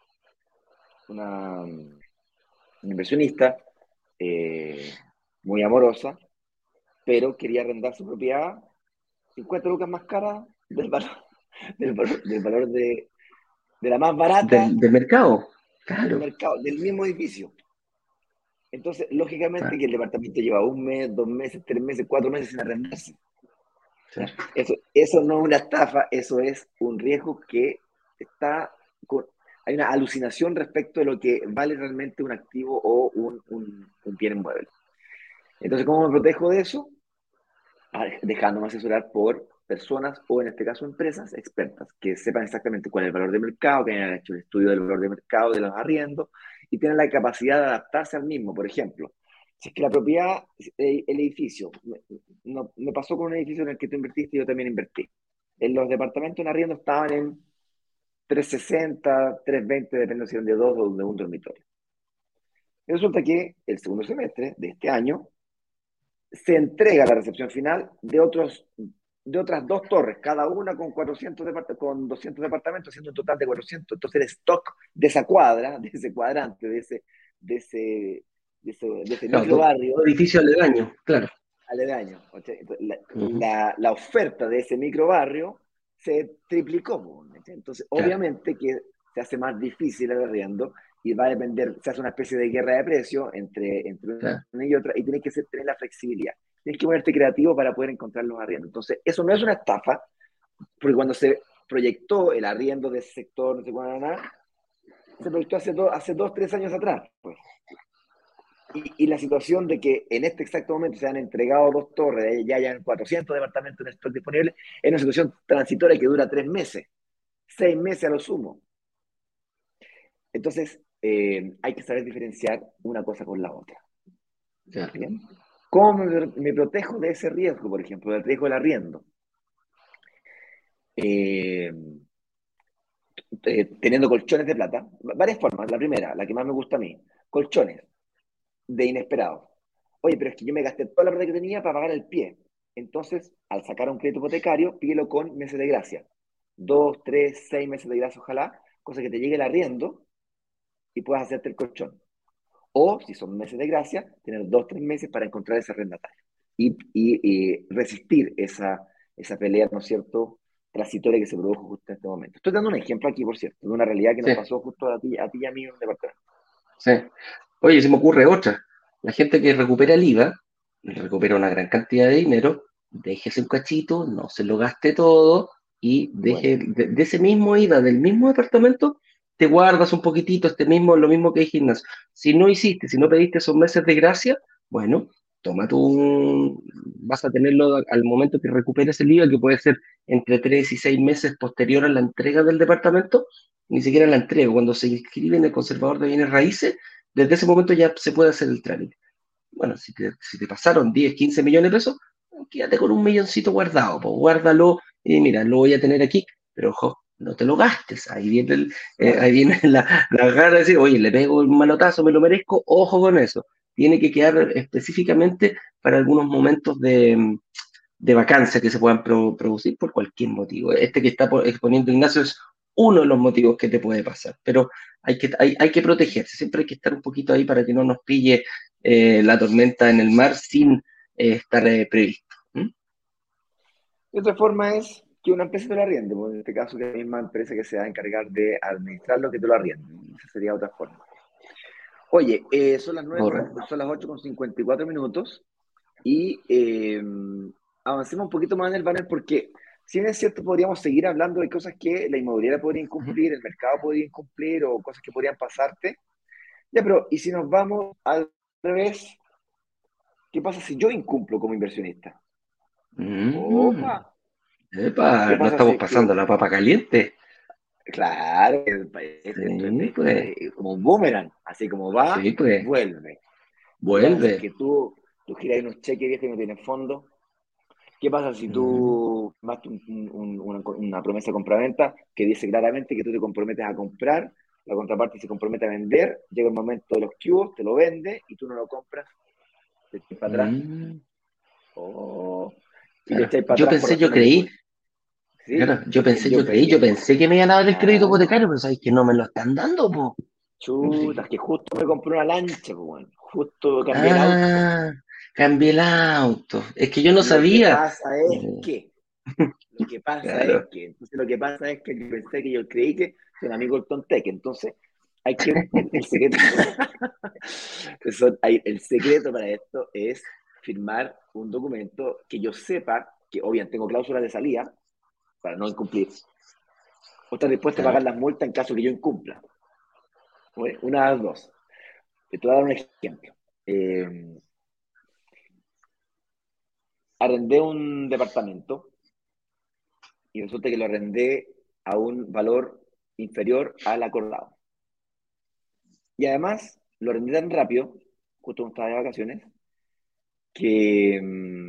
una, inversionista eh, muy amorosa, pero quería arrendar su propiedad 50 lucas más cara del valor, del valor, de, la más barata. Del, mercado, claro. Del mercado, del mismo edificio. Entonces, lógicamente que el departamento lleva un mes, dos meses, tres meses, cuatro meses sin arrendarse. Eso, eso no es una estafa, eso es un riesgo que está con, hay una alucinación respecto de lo que vale realmente un activo o un, un, un bien inmueble. Entonces, ¿cómo me protejo de eso? Dejándome asesorar por personas o en este caso empresas expertas que sepan exactamente cuál es el valor de mercado, que hayan hecho el estudio del valor de mercado de los arriendos y tienen la capacidad de adaptarse al mismo. Por ejemplo, si es que la propiedad, el edificio, me, me pasó con un edificio en el que tú invertiste y yo también invertí. En los departamentos en arriendo estaban en 360, 320, depende si eran de dos o de un dormitorio. Resulta que el segundo semestre de este año se entrega la recepción final de otros de otras dos torres, cada una con 400 con 200 departamentos, haciendo un total de 400. Entonces el stock de esa cuadra, de ese cuadrante, de ese, de ese, de ese, de ese claro, barrio. Edificio aledaño, claro. Aledaño. La, la, oferta de ese micro barrio se triplicó. Entonces, obviamente que se hace más difícil el arriendo y va a depender, se hace una especie de guerra de precios entre, entre una y otra y tiene que ser, tener la flexibilidad tienes que ponerte creativo para poder encontrar los arriendos. Entonces, eso no es una estafa, porque cuando se proyectó el arriendo de ese sector, no sé cuándo, nada, se proyectó hace, hace dos, tres años atrás. Pues. Y, la situación de que en este exacto momento se han entregado dos torres, ya hayan 400 departamentos en stock disponible, es una situación transitoria que dura tres meses, seis meses a lo sumo. Entonces, eh, hay que saber diferenciar una cosa con la otra. ¿Bien? ¿Cómo me, protejo de ese riesgo, por ejemplo, del riesgo del arriendo? eh, eh, teniendo colchones de plata. Varias formas. La primera, la que más me gusta a mí, colchones de inesperado. Oye, pero es que yo me gasté toda la plata que tenía para pagar el pie. Entonces, al sacar un crédito hipotecario, pídelo con meses de gracia. Dos, tres, seis meses de gracia, ojalá, cosa que te llegue el arriendo y puedas hacerte el colchón. O, si son meses de gracia, tener dos, tres meses para encontrar ese arrendatario y, y, resistir esa, esa pelea, ¿no es cierto?, transitoria que se produjo justo en este momento. Estoy dando un ejemplo aquí, por cierto, de una realidad que nos pasó justo a ti, a ti y a mí en un departamento. Sí. Oye, se me ocurre otra. La gente que recupera el IVA, recupera una gran cantidad de dinero, déjese un cachito, no se lo gaste todo y deje de, ese mismo IVA del mismo departamento, te guardas un poquitito, este mismo, lo mismo que hay gimnasio. Si no hiciste, si no pediste esos meses de gracia, bueno, toma tu, vas a tenerlo al momento que recuperes el IVA, que puede ser entre tres y seis meses posterior a la entrega del departamento, ni siquiera la entrega, cuando se inscribe en el conservador de bienes raíces, desde ese momento ya se puede hacer el trámite. Bueno, si te, si te pasaron 10, 15 millones de pesos, quédate con un milloncito guardado, pues guárdalo y mira, lo voy a tener aquí, pero ojo, no te lo gastes. Ahí viene, el, eh, ahí viene la, la gana de decir, oye, le pego un manotazo, me lo merezco, ojo con eso. Tiene que quedar específicamente para algunos momentos de, de vacancia que se puedan producir por cualquier motivo. Este que está exponiendo Ignacio es uno de los motivos que te puede pasar, pero hay que, hay, hay que protegerse, siempre hay que estar un poquito ahí para que no nos pille eh, la tormenta en el mar sin eh, estar previsto. De otra forma es que una empresa te lo arriende, pues, en este caso que la misma empresa que se va a encargar de administrarlo que te lo arriende. Esa sería otra forma. Oye, son las 9, son las 8 con 54 minutos y avancemos un poquito más en el panel porque si bien es cierto, podríamos seguir hablando de cosas que la inmobiliaria podría incumplir, el mercado podría incumplir o cosas que podrían pasarte. Ya, pero ¿y si nos vamos al revés? ¿Qué pasa si yo incumplo como inversionista? Mm. Opa. Epa, no estamos pasando la papa caliente. Claro, es, como un boomerang, así como va, pues. vuelve. Vuelve. que tú, tú giras unos cheques viejos y no tienes fondo. ¿Qué pasa si tú más una, una, promesa de compraventa que dice claramente que tú te comprometes a comprar, la contraparte se compromete a vender, llega el momento de los cubos, te lo vende y tú no lo compras, te echas para atrás. Mm. Oh. yo pensé, yo creí. Yo pensé, yo, creí, yo pensé que me iban a dar el crédito hipotecario, pero sabes que no me lo están dando, po. Chuta, que justo me compré una lancha, pues, justo cambié ah, cambié el auto. Es que yo no sabía. Lo que pasa es eh. que. Lo que pasa es que. Entonces, lo que pasa es que yo pensé que yo creí que un amigo del Tontec. Entonces, hay que. El, secreto. el secreto para esto es firmar un documento que yo sepa que, obviamente, tengo cláusulas de salida para no incumplir. O estar dispuesto a pagar las multas en caso que yo incumpla. Una de las dos. Te voy a dar un ejemplo. Eh, arrendé un departamento y resulta que lo arrendé a un valor inferior al acordado. Y además lo arrendé tan rápido, justo cuando estaba de vacaciones, que mm,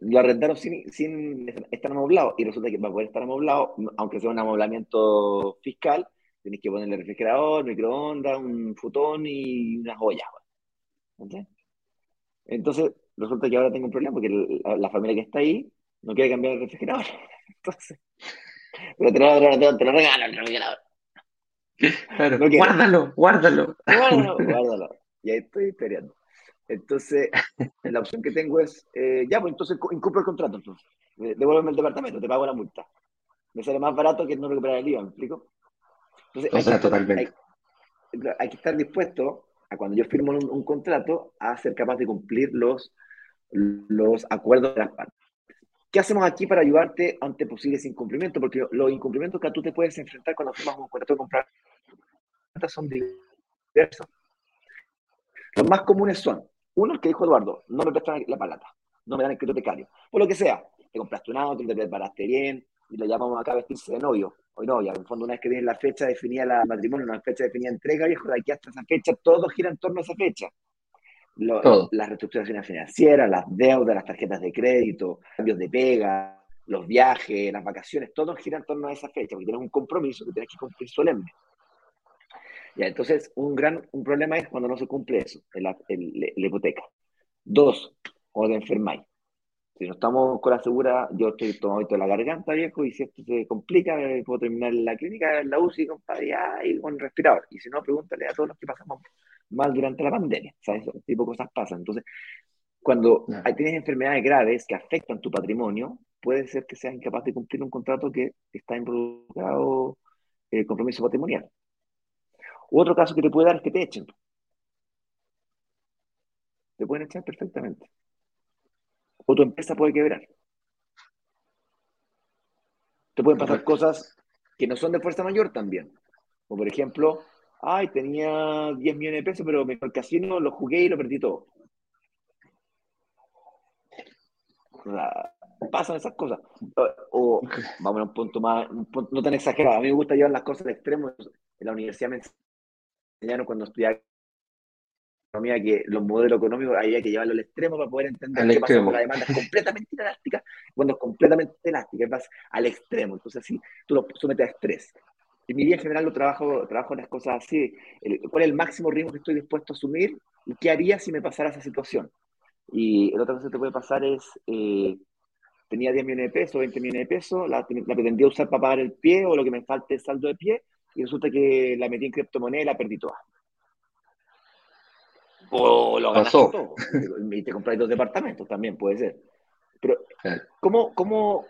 lo arrendaron sin, sin, estar amoblado. Y resulta que para poder estar amoblado, aunque sea un amoblamiento fiscal, tienes que ponerle refrigerador, microondas, un futón y unas ollas. Entonces, resulta que ahora tengo un problema porque la, familia que está ahí no quiere cambiar el refrigerador. Entonces, pero te lo, te, te lo regalo el refrigerador. Claro, guárdalo, guárdalo. Guárdalo, guárdalo. Y ahí estoy esperando. Entonces, la opción que tengo es, eh, ya, pues entonces incumplo el contrato, entonces. Devuélveme el departamento, te pago la multa. Me sale más barato que no recuperar el IVA, ¿me explico? Entonces, o sea, totalmente. Hay, que estar dispuesto a cuando yo firmo un, un, contrato a ser capaz de cumplir los los acuerdos de las partes. ¿Qué hacemos aquí para ayudarte ante posibles incumplimientos? Porque los incumplimientos que tú te puedes enfrentar cuando firmas un contrato de comprar son diversos. Los más comunes son, uno, el que dijo Eduardo, no me prestan la palata, no me dan el crédito becario. Por lo que sea, te compraste un auto, te preparaste bien, y le llamamos acá a vestirse de novio, o novia. En el fondo, una vez que viene la fecha definida la matrimonio, una fecha definida entrega, viejo, de aquí hasta esa fecha, todo gira en torno a esa fecha las reestructuraciones financieras, las deudas, las tarjetas de crédito, cambios de pega, los viajes, las vacaciones, todo gira en torno a esa fecha, porque tienes un compromiso que tienes que cumplir solemne. Ya, entonces, un gran un problema es cuando no se cumple eso, la hipoteca. Dos, cuando te enfermáis. Si no estamos con la segura, yo estoy tomando de la garganta, viejo, y si esto se complica, puedo terminar en la clínica, en la UCI, compadre, y con respirador. Y si no, pregúntale a todos los que pasamos mal durante la pandemia. ¿Sabes? Ese tipo de cosas pasan. Entonces, cuando tienes enfermedades graves que afectan tu patrimonio, puede ser que seas incapaz de cumplir un contrato que está involucrado el compromiso patrimonial. Otro caso que te puede dar es que te echen. Te pueden echar perfectamente. O tu empresa puede quebrar. Te pueden pasar cosas que no son de fuerza mayor también. Como por ejemplo, ay, tenía 10 millones de pesos, pero me el casino, lo jugué y lo perdí todo. pasan esas cosas. O, vamos a un punto más, no tan exagerado. A mí me gusta llevar las cosas al extremo. En la universidad me enseñaron cuando estudiaba economía que los modelos económicos había que llevarlo al extremo para poder entender qué pasa cuando la demanda es completamente elástica. Cuando es completamente elástica, vas al extremo. Entonces, así tú lo sometes a estrés. En mi vida en general lo trabajo, trabajo las cosas así. ¿Cuál es el máximo riesgo que estoy dispuesto a asumir? ¿Y qué haría si me pasara esa situación? Y la otra cosa que te puede pasar es, eh, tenía 10 millones de pesos, 20 millones de pesos, la, la, pretendía usar para pagar el pie o lo que me falte es saldo de pie, y resulta que la metí en criptomoneda y la perdí toda. O lo ganaste todo. Y te compráis dos departamentos, también puede ser. Pero, ¿cómo, ¿cómo,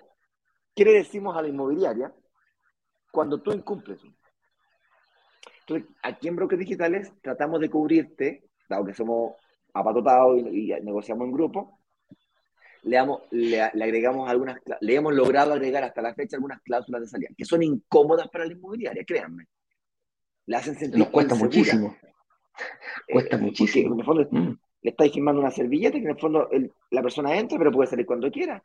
qué le decimos a la inmobiliaria cuando tú incumples? Entonces, aquí en Brokers Digitales tratamos de cubrirte, dado que somos apatotados y, negociamos en grupo, le, damos, le, agregamos algunas, le hemos logrado agregar hasta la fecha algunas cláusulas de salida, que son incómodas para la inmobiliaria, créanme. Le hacen sentir Nos cuesta muchísimo. cuesta eh, muchísimo. En el fondo mm. le estáis firmando una servilleta que en el fondo la persona entra, pero puede salir cuando quiera.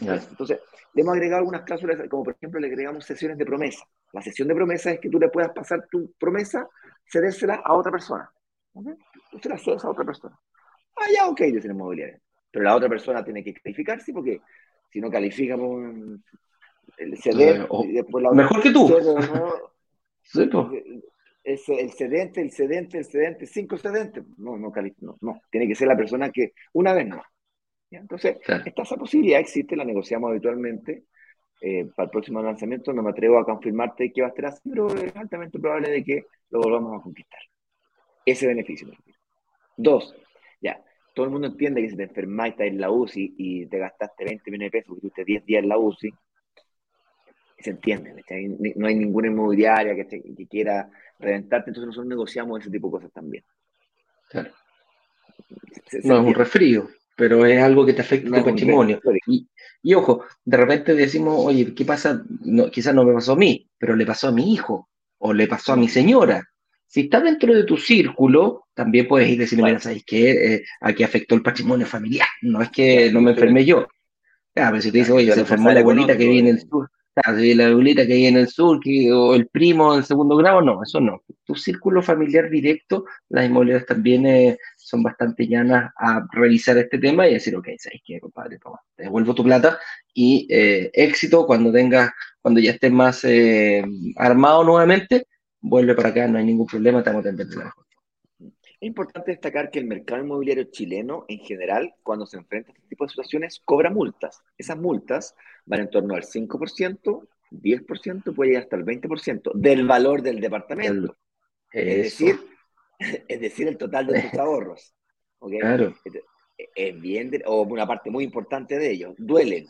Entonces, le hemos agregado algunas cláusulas, como por ejemplo le agregamos sesiones de promesa. La sesión de promesa es que tú le puedas pasar tu promesa, cedérsela a otra persona. Tú la cedes a otra persona. Ah, ya, ok, dice el inmobiliario. Pero la otra persona tiene que calificarse porque si no califica, el ceder, mejor que tú. es el cedente, el cedente, el cedente, cinco cedentes. No, no, no, no, tiene que ser la persona que una vez no. Entonces, esta esa posibilidad existe, la negociamos habitualmente. Eh, para el próximo lanzamiento no me atrevo a confirmarte que va a estar así, pero es altamente probable de que lo volvamos a conquistar. Ese beneficio. Dos, ya, todo el mundo entiende que si te enfermas y estás en la UCI y te gastaste 20 millones de pesos, que tuviste 10 días en la UCI, se entiende, no hay ninguna inmobiliaria que, que quiera reventarte, entonces nosotros negociamos ese tipo de cosas también. Claro. no es un resfrío, pero es algo que te afecta tu patrimonio. Y, ojo, de repente decimos, oye, ¿qué pasa? No, quizás no me pasó a mí, pero le pasó a mi hijo o le pasó a mi señora. Si está dentro de tu círculo, también puedes ir decirle, mira, ¿sabes qué? Eh, aquí afectó el patrimonio familiar, no es que no me enfermé yo. Ah, pero si te dice, oye, se enfermó la abuelita que viene en el sur, la abuelita que hay en el sur o el primo en segundo grado, no, eso no. Tu círculo familiar directo, las inmobiliarias también eh, son bastante llanas a revisar este tema y decir, ok, ¿sabes qué, compadre? te devuelvo tu plata y eh, éxito cuando tengas, cuando ya estés más eh, armado nuevamente, vuelve para acá, no hay ningún problema, te vamos a atender la mejor. Es importante destacar que el mercado inmobiliario chileno, en general, cuando se enfrenta a este tipo de situaciones, cobra multas. Esas multas van en torno al 5%, 10%, puede llegar hasta el 20% del valor del departamento. es, decir, es decir, el total de tus ahorros. Claro. Es bien, o una parte muy importante de ellos, duelen.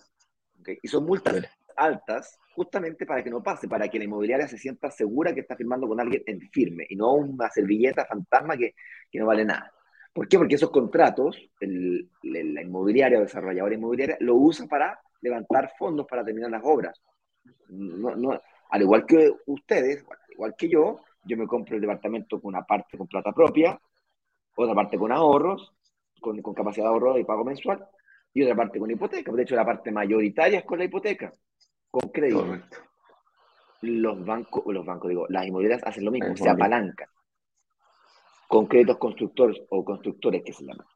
Y son multas altas justamente para que no pase, para que la inmobiliaria se sienta segura que está firmando con alguien en firme y no una servilleta fantasma que, que no vale nada. ¿Por qué? Porque esos contratos, la inmobiliaria o desarrolladora inmobiliaria lo usa para levantar fondos para terminar las obras. Al igual que ustedes, igual que yo, yo me compro el departamento con una parte con plata propia, otra parte con ahorros, con capacidad de ahorro y pago mensual, y otra parte con hipoteca. De hecho, la parte mayoritaria es con la hipoteca con crédito. Los bancos, los bancos, digo, las inmobiliarias hacen lo mismo, se apalancan con créditos constructores o constructores que se llaman.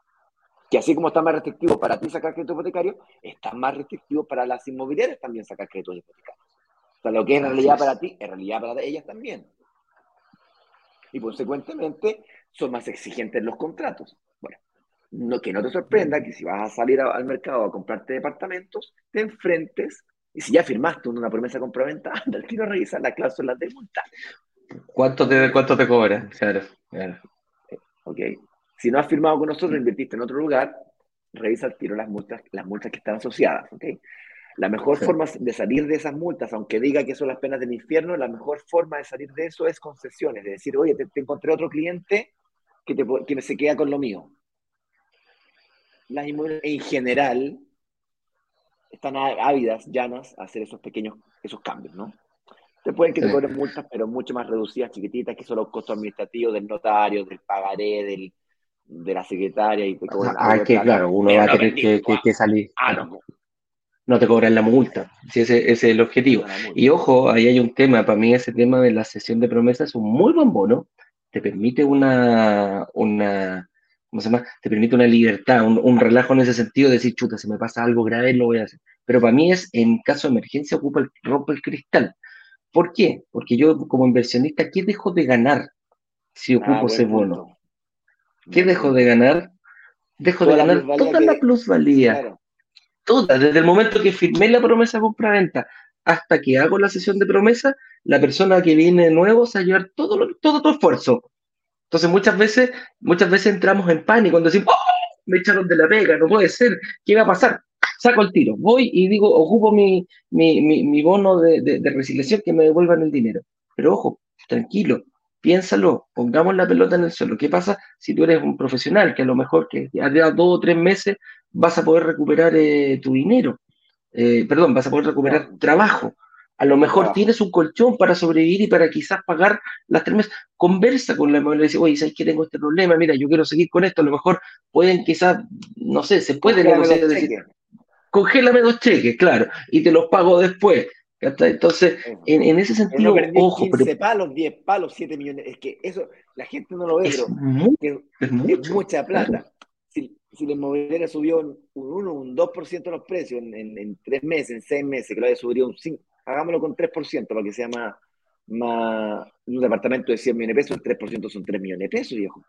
que así como está más restrictivo para ti sacar crédito hipotecario, está más restrictivo para las inmobiliarias también sacar crédito hipotecario. O sea, lo que es realidad para ti, es realidad para ellas también. Y consecuentemente son más exigentes los contratos. Bueno, no, que no te sorprenda que si vas a salir al mercado a comprarte departamentos, te enfrentes, y si ya firmaste una promesa compraventa, anda al tiro a revisar las cláusulas de multa. ¿Cuánto te, cuánto te cobran? Claro, claro. Ok. Si no has firmado con nosotros, invertiste en otro lugar, revisa al tiro las multas, las multas que están asociadas. ¿ok? La mejor forma de salir de esas multas, aunque diga que son las penas del infierno, la mejor forma de salir de eso es concesiones, de decir, oye, te, encontré otro cliente que, te, que se queda con lo mío. Las inmobiliarias en general están ávidas, llanas, a hacer esos pequeños, esos cambios, ¿no? Te pueden que te cobren multas, pero mucho más reducidas, chiquititas, que son los costos administrativos del notario, del pagaré, del, de la secretaria y te cobran. Ah, que claro, uno va a tener que, salir. Ah, no. no. te cobran la multa, si ese, es el objetivo. Y ojo, ahí hay un tema, para mí ese tema de la sesión de promesas es un muy buen bono, te permite una, una ¿cómo se llama? Te permite una libertad, un, relajo en ese sentido de decir, chuta, si me pasa algo grave, lo voy a hacer. Pero para mí es, en caso de emergencia, ocupa el, rompe el cristal. ¿Por qué? Porque yo como inversionista, ¿qué dejo de ganar si ah, ocupo ese bono? ¿Qué dejo de ganar? Dejo de ganar toda la plusvalía. Toda, desde el momento que firmé la promesa de compra-venta hasta que hago la sesión de promesa, la persona que viene de nuevo se va a llevar todo, todo tu esfuerzo. Entonces muchas veces, muchas veces entramos en pánico cuando decimos, ¡Oh! me echaron de la pega, no puede ser, ¿qué va a pasar? Saco el tiro, voy y digo, ocupo mi, mi, mi, bono de, de, de resiliación que me devuelvan el dinero. Pero ojo, tranquilo, piénsalo, pongamos la pelota en el suelo. ¿Qué pasa si tú eres un profesional que a lo mejor que a dos o tres meses vas a poder recuperar eh, tu dinero? Eh, perdón, vas a poder recuperar trabajo. A lo mejor tienes un colchón para sobrevivir y para quizás pagar las tres meses. Conversa con la y dice, oye, ¿sabes que tengo este problema? Mira, yo quiero seguir con esto. A lo mejor pueden quizás, no sé, se puede negociar. Decir, congélame dos cheques, claro, y te los pago después. Entonces, en, ese sentido, ojo. 15 palos, 10 palos, 7 millones. Es que eso, la gente no lo ve, pero es, mucha plata. Si, si la inmobiliaria subió un 1, un 2% los precios en, en, 3 meses, en 6 meses, que lo haya subido un 5, hagámoslo con 3% para que sea más, más. Un departamento de 100 millones de pesos, el 3% son 3 millones de pesos, viejo.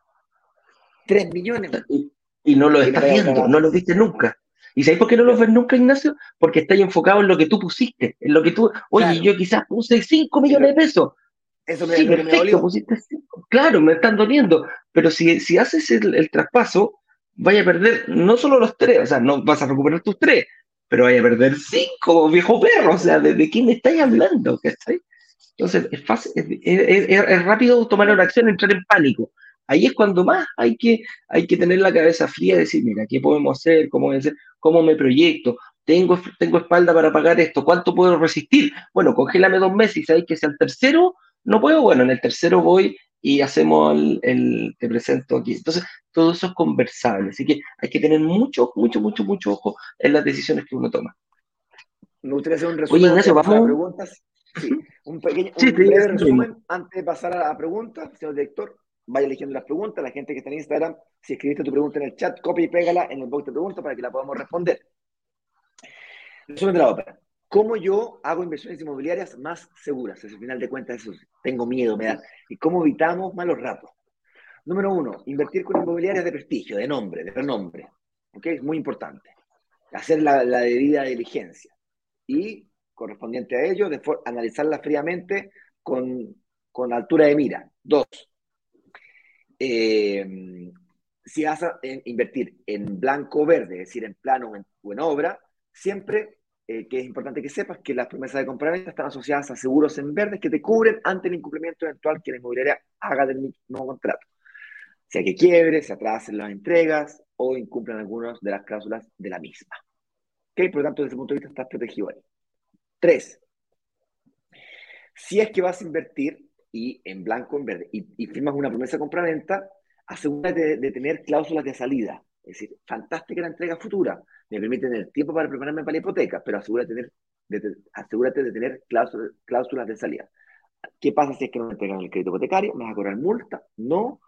3 millones. Y, no lo estás viendo, no lo viste nunca. ¿Y sabes por qué no los ves nunca, Ignacio? Porque estás enfocado en lo que tú pusiste, en lo que tú, oye, yo quizás puse 5 millones de pesos. Eso me, sí, perfecto, pusiste 5. Claro, me están doliendo, pero si, si haces el, traspaso, vaya a perder no solo los tres, o sea, no vas a recuperar tus tres, pero vaya a perder cinco, viejo perro, o sea, ¿de, de quién estáis hablando? Entonces, es fácil, es, es, rápido tomar una acción, entrar en pánico ahí es cuando más hay que, hay que tener la cabeza fría y decir, mira, ¿qué podemos hacer? ¿Cómo, hacer? ¿Cómo me proyecto? ¿Tengo, tengo espalda para pagar esto, ¿cuánto puedo resistir? Bueno, congélame dos meses y sabéis que si al tercero no puedo, bueno, en el tercero voy y hacemos el, te presento aquí. Entonces, todo eso es conversable, así que hay que tener mucho, mucho, mucho, mucho ojo en las decisiones que uno toma. Me gustaría hacer un resumen Oye, Ignacio, vamos. Preguntas. Sí, un pequeño un breve resumen antes de pasar a la pregunta, señor director vaya eligiendo las preguntas. La gente que está en Instagram, si escribiste tu pregunta en el chat, copia y pégala en el box de preguntas para que la podamos responder. Resumen de la ópera. ¿Cómo yo hago inversiones inmobiliarias más seguras? Al final de cuentas, eso tengo miedo, me da. ¿Y cómo evitamos malos ratos? Número uno, invertir con inmobiliarias de prestigio, de nombre, de renombre. ¿Ok? Es muy importante. Hacer la, debida diligencia. Y, correspondiente a ello, analizarla fríamente con, con altura de mira. Dos, eh, si vas a invertir en blanco o verde, es decir, en plano o en, obra, siempre eh, que es importante que sepas que las promesas de compraventa están asociadas a seguros en verde que te cubren ante el incumplimiento eventual que la inmobiliaria haga del mismo contrato. Sea que quiebre, se atrasen las entregas o incumplan algunas de las cláusulas de la misma. ¿Okay? Por lo tanto, desde ese punto de vista estás protegido ahí. Tres, si es que vas a invertir y en blanco, en verde, y, firmas una promesa de compraventa, asegúrate de, tener cláusulas de salida. Es decir, fantástica la entrega futura, me permite tener tiempo para prepararme para la hipoteca, pero asegúrate de tener, asegúrate de tener cláusulas, de salida. ¿Qué pasa si es que no me entregan el crédito hipotecario? ¿Me vas a cobrar multa? No.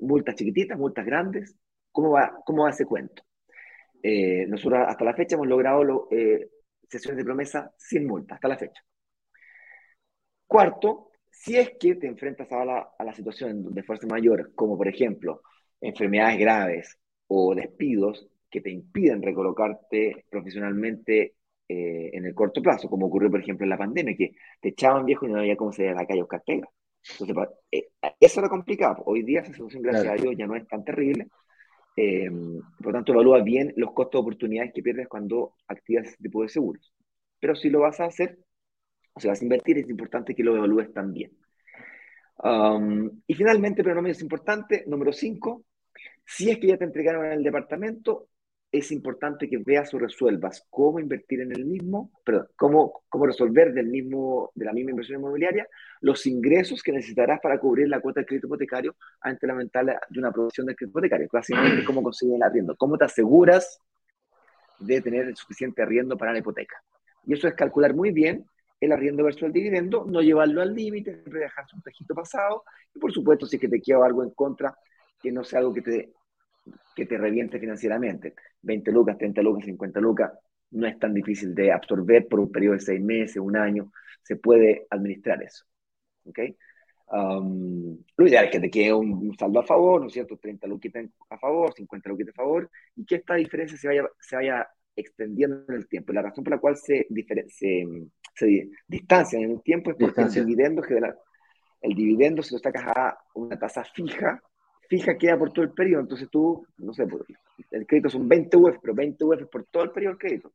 Multas chiquititas, multas grandes. ¿Cómo va, cómo va ese cuento? Eh, nosotros hasta la fecha hemos logrado eh, sesiones de promesa sin multa, hasta la fecha. Cuarto, si es que te enfrentas a la, a la situación de fuerza mayor, como por ejemplo enfermedades graves o despidos que te impiden recolocarte profesionalmente eh, en el corto plazo, como ocurrió por ejemplo en la pandemia, que te echaban viejo y no había cómo salir a la calle a buscar pega. Entonces, eh, eso era complicado. Hoy día esa situación, gracias a Dios, ya no es tan terrible. Eh, por lo tanto, evalúa bien los costos de oportunidades que pierdes cuando activas ese tipo de seguros. Pero si lo vas a hacer, o sea, vas a invertir, es importante que lo evalúes también. Um, y finalmente, pero no menos importante, número 5, si es que ya te entregaron en el departamento, es importante que veas o resuelvas cómo invertir en el mismo, perdón, cómo, cómo resolver del mismo, de la misma inversión inmobiliaria los ingresos que necesitarás para cubrir la cuota de crédito hipotecario ante la ventana de una aprobación del crédito hipotecario. Básicamente, cómo conseguir el arriendo, cómo te aseguras de tener el suficiente arriendo para la hipoteca. Y eso es calcular muy bien el arriendo versus el dividendo, no llevarlo al límite, siempre dejarse un tejito pasado, y por supuesto, si es que te queda algo en contra, que no sea algo que te que te reviente financieramente. 20 lucas, 30 lucas, 50 lucas, no es tan difícil de absorber por un periodo de seis meses, un año, se puede administrar eso. ¿Ok? Um, lo ideal es que te quede un, saldo a favor, ¿no es cierto? 30 lucas a favor, 50 lucas a favor, y que esta diferencia se vaya, se vaya extendiendo en el tiempo. La razón por la cual se, se, se distancian en el tiempo es porque el dividendo, el dividendo, si lo sacas a una tasa fija, fija queda por todo el periodo. Entonces tú, no sé, pues, el crédito son 20 UF, pero 20 UF por todo el periodo del crédito.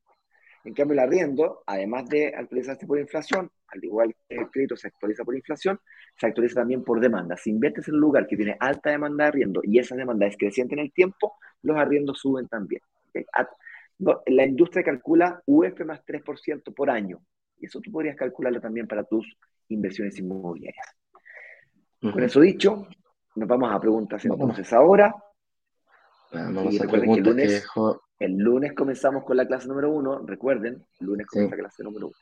En cambio, el arriendo, además de actualizarse por inflación, al igual que el crédito se actualiza por inflación, se actualiza también por demanda. Si inviertes en un lugar que tiene alta demanda de arriendo y esa demanda es creciente en el tiempo, los arriendos suben también. La industria calcula UF más 3% por año. Y eso tú podrías calcularlo también para tus inversiones inmobiliarias. Con eso dicho, nos vamos a preguntas entonces ahora. Vamos a preguntas el lunes, el lunes comenzamos con la clase número uno. Recuerden, el lunes comienza la clase número uno.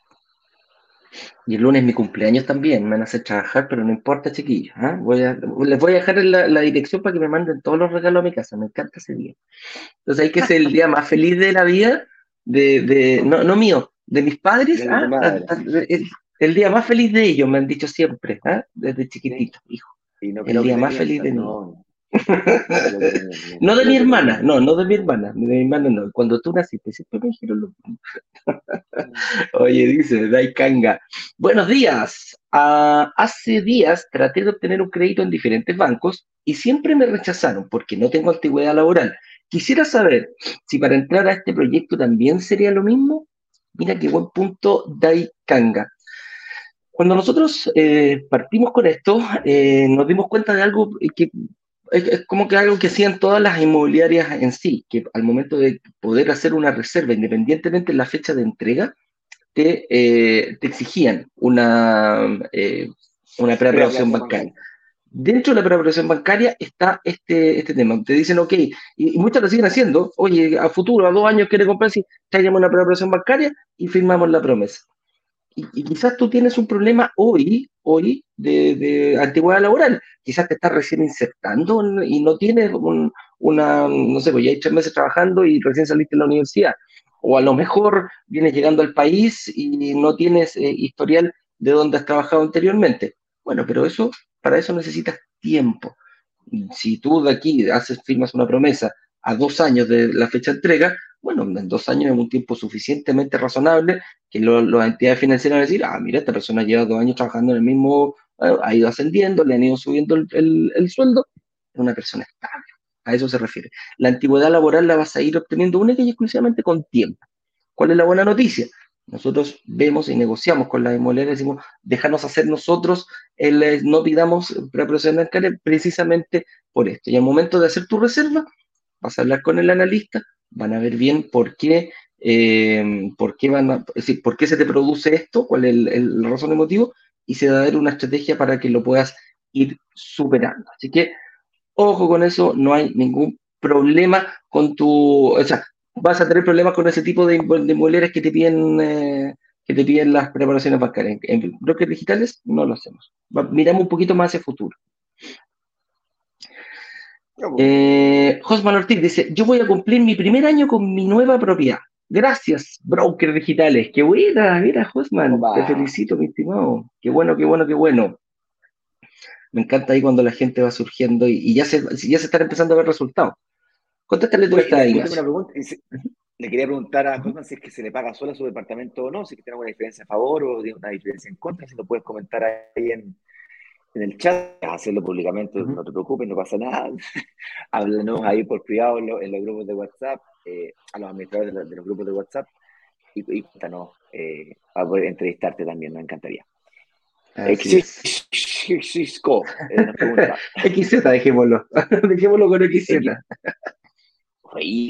Y el lunes es mi cumpleaños también, me van a hacer trabajar, pero no importa, chiquillos. ¿ah? Voy les voy a dejar la, la, dirección para que me manden todos los regalos a mi casa, me encanta ese día. Entonces hay que ser el día más feliz de la vida, de, de no, no mío, de mis padres. ¿ah? el, día más feliz de ellos, me han dicho siempre, ¿ah? desde chiquitito, hijo el día más feliz de no. no de mi hermana, no, no de mi hermana, de mi hermana no. Cuando tú naciste, siempre me dijeron lo Oye, dice Daikanga. Buenos días. Ah, hace días traté de obtener un crédito en diferentes bancos y siempre me rechazaron porque no tengo antigüedad laboral. Quisiera saber si para entrar a este proyecto también sería lo mismo. Mira qué buen punto, Daikanga. Cuando nosotros eh, partimos con esto, eh, nos dimos cuenta de algo que es, como que algo que hacían todas las inmobiliarias en sí, que al momento de poder hacer una reserva, independientemente de la fecha de entrega, te, eh, te exigían una, una preaprobación bancaria. Dentro de la preaprobación bancaria está este, este tema. Te dicen, ok, y, y, muchas lo siguen haciendo, oye, a futuro, a dos años quiere comprar, si traigamos una preaprobación bancaria y firmamos la promesa y, quizás tú tienes un problema hoy, hoy, de, antigüedad laboral. Quizás te estás recién insertando y no tienes una, no sé, pues ya hay tres meses trabajando y recién saliste de la universidad. O a lo mejor vienes llegando al país y no tienes eh, historial de donde has trabajado anteriormente. Bueno, pero eso, para eso necesitas tiempo. Si tú de aquí haces, firmas una promesa a dos años de la fecha de entrega, bueno, en dos años es un tiempo suficientemente razonable que las entidades financieras van a decir, ah, mira, esta persona lleva dos años trabajando en el mismo, eh, ha ido ascendiendo, le han ido subiendo el, el, sueldo, es una persona estable. A eso se refiere. La antigüedad laboral la vas a ir obteniendo única y exclusivamente con tiempo. ¿Cuál es la buena noticia? Nosotros vemos y negociamos con la inmobiliaria, decimos, déjanos hacer nosotros, el, no pidamos preaprobación precisamente por esto. Y al momento de hacer tu reserva, vas a hablar con el analista, van a ver bien por qué, eh, por qué van a, decir, por qué se te produce esto, cuál es el, razón y motivo, y se va a dar una estrategia para que lo puedas ir superando. Así que, ojo con eso, no hay ningún problema con tu, o sea, vas a tener problemas con ese tipo de, de que te piden eh, que te piden las preparaciones bancarias. En, brokers digitales no lo hacemos. miramos un poquito más hacia el futuro. Eh, Josman Ortiz dice, yo voy a cumplir mi primer año con mi nueva propiedad. Gracias, brokers digitales. Qué buena, mira, Josman. Te felicito, mi estimado. Qué bueno, qué bueno, qué bueno. Me encanta ahí cuando la gente va surgiendo y, ya, se, ya se están empezando a ver resultados. Contéstale tú esta, Le quería preguntar a Josman si es que se le paga sola su departamento o no, si es que tiene alguna diferencia a favor o una diferencia en contra, si lo puedes comentar ahí en, en el chat, hacerlo públicamente, no te preocupes, no pasa nada. Háblanos ahí por privado en, los grupos de WhatsApp, eh, a los administradores de, los grupos de WhatsApp y, y cuéntanos, eh, a poder entrevistarte también, me encantaría. Xisco, XZ, dejémoslo. dejémoslo con XZ.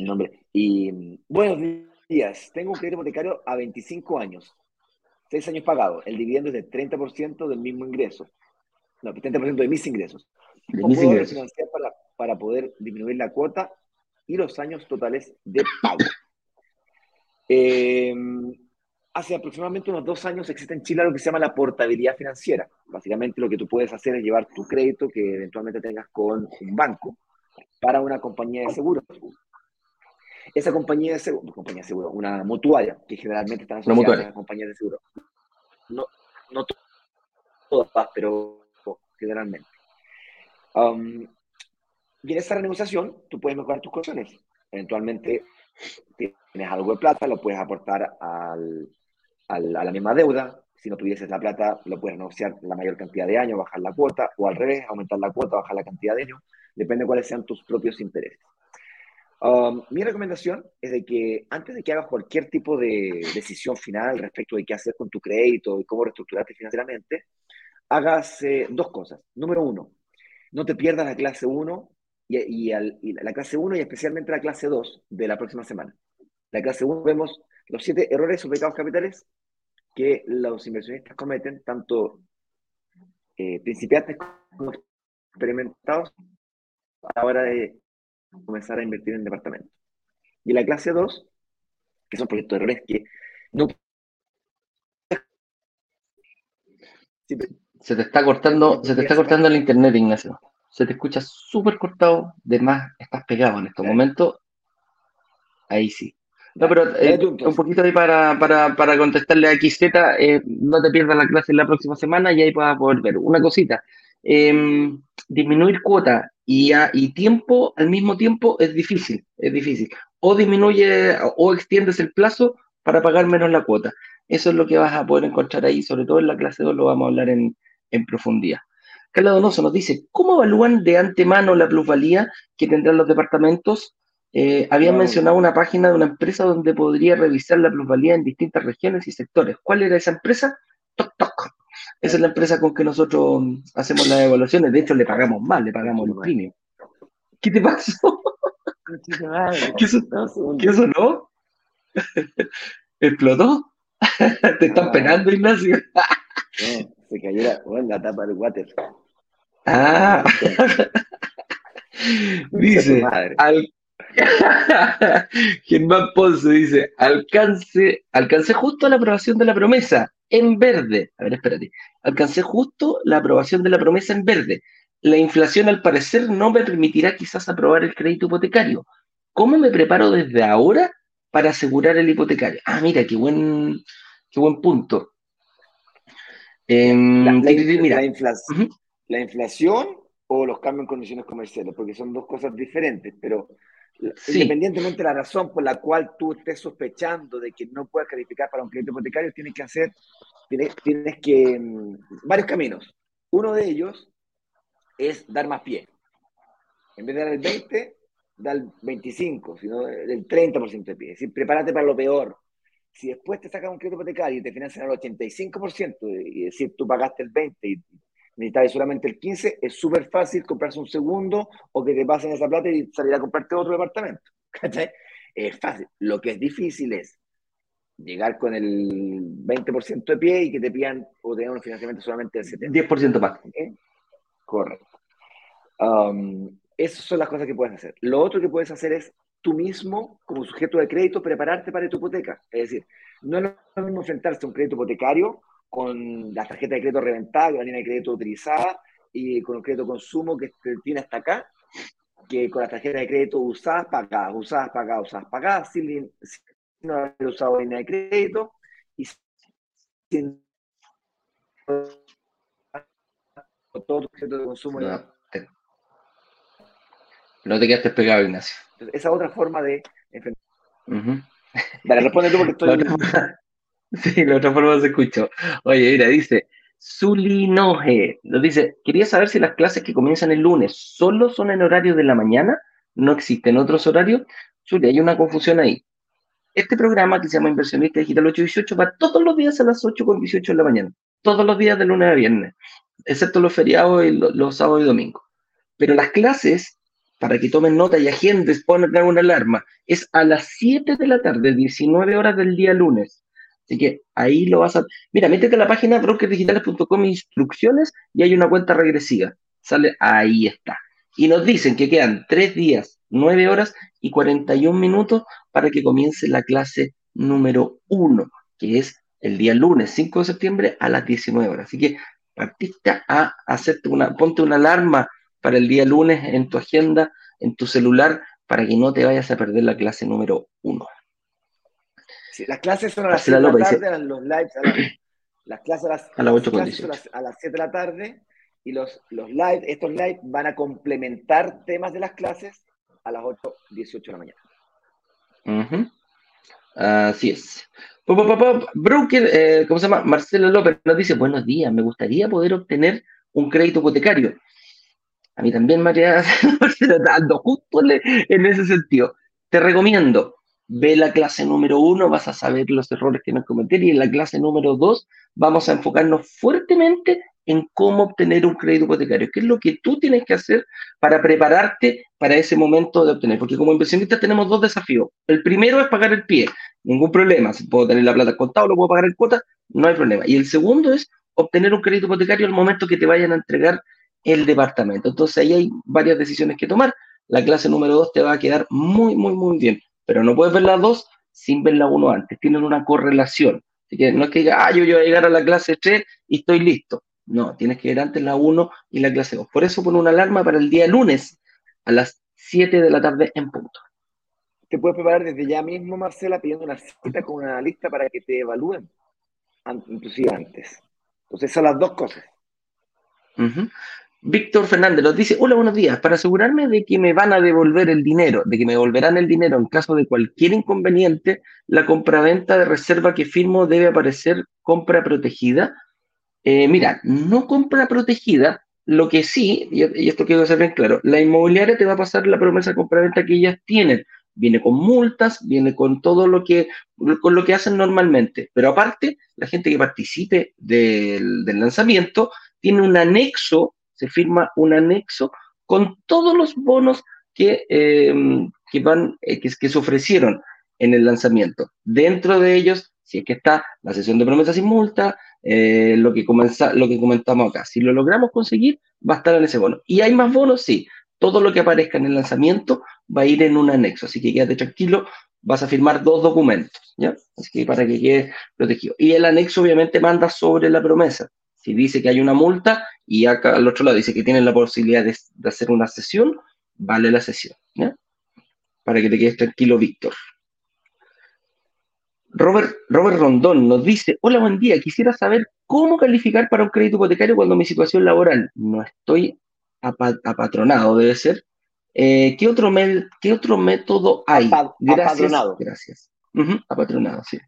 Nombre. Y buenos días. Tengo un crédito hipotecario a 25 años. 6 años pagados. El dividendo es del 30% del mismo ingreso no, 30% de mis ingresos. De mis ingresos. financiar para, para poder disminuir la cuota y los años totales de pago. Em, hace aproximadamente unos dos años existe en Chile lo que se llama la portabilidad financiera. Básicamente lo que tú puedes hacer es llevar tu crédito que eventualmente tengas con un banco para una compañía de seguros. Esa compañía de seguros, compañía de seguro, una mutuaria, que generalmente están asociadas a compañías de seguro. No, no todas, pero generalmente. Um, y en esa renegociación, tú puedes mejorar tus condiciones. Eventualmente, tienes algo de plata, lo puedes aportar al, al, a la misma deuda. Si no tuvieses la plata, lo puedes negociar la mayor cantidad de años, bajar la cuota, o al revés, aumentar la cuota, bajar la cantidad de años. Depende de cuáles sean tus propios intereses. Um, mi recomendación es de que antes de que hagas cualquier tipo de decisión final respecto de qué hacer con tu crédito y cómo reestructurarte financieramente, hagas dos cosas. Número uno, no te pierdas la clase 1 y, la clase 1 y especialmente la clase 2 de la próxima semana. La clase 1 vemos los siete errores o pecados capitales que los inversionistas cometen, tanto eh, principiantes como experimentados, a la hora de comenzar a invertir en departamentos. Y la clase 2, que son proyectos de errores que no Se te está cortando, se te está cortando el internet, Ignacio. Se te escucha súper cortado, de más estás pegado en estos momentos. Ahí sí. No, pero eh, un poquito ahí para, para, para contestarle a XZ, eh, no te pierdas la clase la próxima semana y ahí vas a poder ver. Una cosita, em, disminuir cuota y, y tiempo al mismo tiempo es difícil, es difícil. O disminuye o extiendes el plazo para pagar menos la cuota. Eso es lo que vas a poder encontrar ahí, sobre todo en la clase 2 lo vamos a hablar en, en profundidad. Carla Donoso nos dice, ¿cómo evalúan de antemano la plusvalía que tendrán los departamentos? Eh, habían mencionado una página de una empresa donde podría revisar la plusvalía en distintas regiones y sectores. ¿Cuál era esa empresa? Toc Toc. Esa es la empresa con que nosotros hacemos las evaluaciones. De hecho, le pagamos más, le pagamos el premio. ¿Qué te pasó? ¿Qué eso, ¿Qué eso no? ¿Explotó? ¿Te están penando, Ignacio? no se cayó la, la tapa del water. Ah, dice, al... Germán Ponce dice, alcance, alcancé justo la aprobación de la promesa en verde. A ver, espérate. Alcancé justo la aprobación de la promesa en verde. La inflación al parecer no me permitirá quizás aprobar el crédito hipotecario. ¿Cómo me preparo desde ahora para asegurar el hipotecario? Ah, mira, qué buen, qué buen punto. Em, la, inflación, la, inflación, o los cambios en condiciones comerciales, porque son dos cosas diferentes, pero independientemente de la razón por la cual tú estés sospechando de que no puedas calificar para un crédito hipotecario, tienes que hacer, tienes, tienes que, mm, varios caminos. Uno de ellos es dar más pie. En vez de dar el 20, dar el 25, sino el 30% de pie. Es decir, prepárate para lo peor si después te sacan un crédito hipotecario y te financian al 85%, y decir, tú pagaste el 20% y necesitas solamente el 15%, es súper fácil comprarse un segundo o que te pasen esa plata y salir a comprarte otro departamento. ¿Cachai? Es fácil. Lo que es difícil es llegar con el 20% de pie y que te pidan o tener un financiamiento solamente del 70%. 10% más. Correcto. Um, esas son las cosas que puedes hacer. Lo otro que puedes hacer es tú mismo, como sujeto de crédito, prepararte para tu hipoteca. Es decir, no es lo mismo enfrentarse a un crédito hipotecario con la tarjeta de crédito reventada, con la línea de crédito utilizada y con un crédito consumo que tiene hasta acá, que con la tarjeta de crédito usadas, pagadas, usadas, pagadas, usadas, pagadas, sin, no haber usado línea de crédito y sin todo tu objeto de consumo. Te, no te quedaste pegado, Ignacio. esa otra forma de Ujú. Dale, responde tú porque estoy. otra- Sí, la otra forma se escuchó. Oye, mira, dice, Zulinoje, nos dice, quería saber si las clases que comienzan el lunes solo son en horario de la mañana, no existen otros horarios. Zuli, hay una confusión ahí. Este programa que se llama Inversionista Digital 818 va todos los días a las 8.18 de la mañana, todos los días de lunes a viernes, excepto los feriados y lo- los sábados y domingos. Pero las clases, para que tomen nota y agendes, pongan una alarma, es a las 7 de la tarde, 19 horas del día lunes. Así que ahí lo vas a... Mira, métete a la página brokersdigitales.com instrucciones y hay una cuenta regresiva. Sale, ahí está. Y nos dicen que quedan 3 días, 9 horas y 41 minutos para que comience la clase número 1, que es el día lunes 5 de septiembre a las 19 horas. Así que partiste a hacerte una, ponte una alarma para el día lunes en tu agenda, en tu celular, para que no te vayas a perder la clase número 1. Sí, las clases son a las Marcela 7 de la López dice- tarde, los lives a las, las clases a las, A las las 8 con clases son 18. a las, a las 7 de la tarde y los, los live, estos live van a complementar temas de las clases a las 8, 18 de la mañana. Ujú. Así es. Broker, eh, ¿cómo se llama? Marcelo López nos dice, buenos días, me gustaría poder obtener un crédito hipotecario. A mí también, María, Marcela, ando justo en en ese sentido. Te recomiendo, ve la clase número uno, vas a saber los errores que no cometer y en la clase número dos vamos a enfocarnos fuertemente en cómo obtener un crédito hipotecario, qué es lo que tú tienes que hacer para prepararte para ese momento de obtener, porque como inversionistas tenemos dos desafíos. El primero es pagar el pie, ningún problema, si puedo tener la plata contado, lo puedo pagar en cuota, no hay problema. Y el segundo es obtener un crédito hipotecario al momento que te vayan a entregar el departamento. Entonces ahí hay varias decisiones que tomar. La clase número dos te va a quedar muy, muy, muy bien, pero no puedes ver las dos sin ver la uno antes, tienen una correlación. Así que no es que diga, ah, yo, yo voy a llegar a la clase 3 y estoy listo. No, tienes que ver antes la 1 y la clase 2. Por eso pone una alarma para el día lunes a las 7 de la tarde en punto. Te puedes preparar desde ya mismo, Marcela, pidiendo una cita con un analista para que te evalúen, inclusive antes. Entonces, son las dos cosas. Víctor Fernández nos dice, hola, buenos días. Para asegurarme de que me van a devolver el dinero, de que me devolverán el dinero en caso de cualquier inconveniente, la compraventa de reserva que firmo debe aparecer compra protegida. Eh, mira, no compra protegida, lo que sí, y esto quiero hacer bien claro, la inmobiliaria te va a pasar la promesa de compraventa que ellas tienen. Viene con multas, viene con todo lo que, con lo que hacen normalmente. Pero aparte, la gente que participe del, del lanzamiento tiene un anexo, se firma un anexo con todos los bonos que, eh, que, van, eh, que, se ofrecieron en el lanzamiento. Dentro de ellos, si es que está la sesión de promesas sin multa, eh, lo, que comenza, lo que comentamos acá. Si lo logramos conseguir, va a estar en ese bono. ¿Y hay más bonos? Sí. Todo lo que aparezca en el lanzamiento va a ir en un anexo. Así que quédate tranquilo, vas a firmar dos documentos, ¿ya? Así que para que quede protegido. Y el anexo obviamente manda sobre la promesa. Si dice que hay una multa y acá al otro lado dice que tienen la posibilidad de, de hacer una sesión, vale la sesión, ¿ya? Para que te quedes tranquilo, Víctor. Robert, Robert Rondón nos dice, hola, buen día, quisiera saber cómo calificar para un crédito hipotecario cuando mi situación laboral no estoy apa apatronado, debe ser. Eh, ¿qué, otro me- ¿Qué otro método hay? Gracias, apadronado. gracias. Apatronado, sí.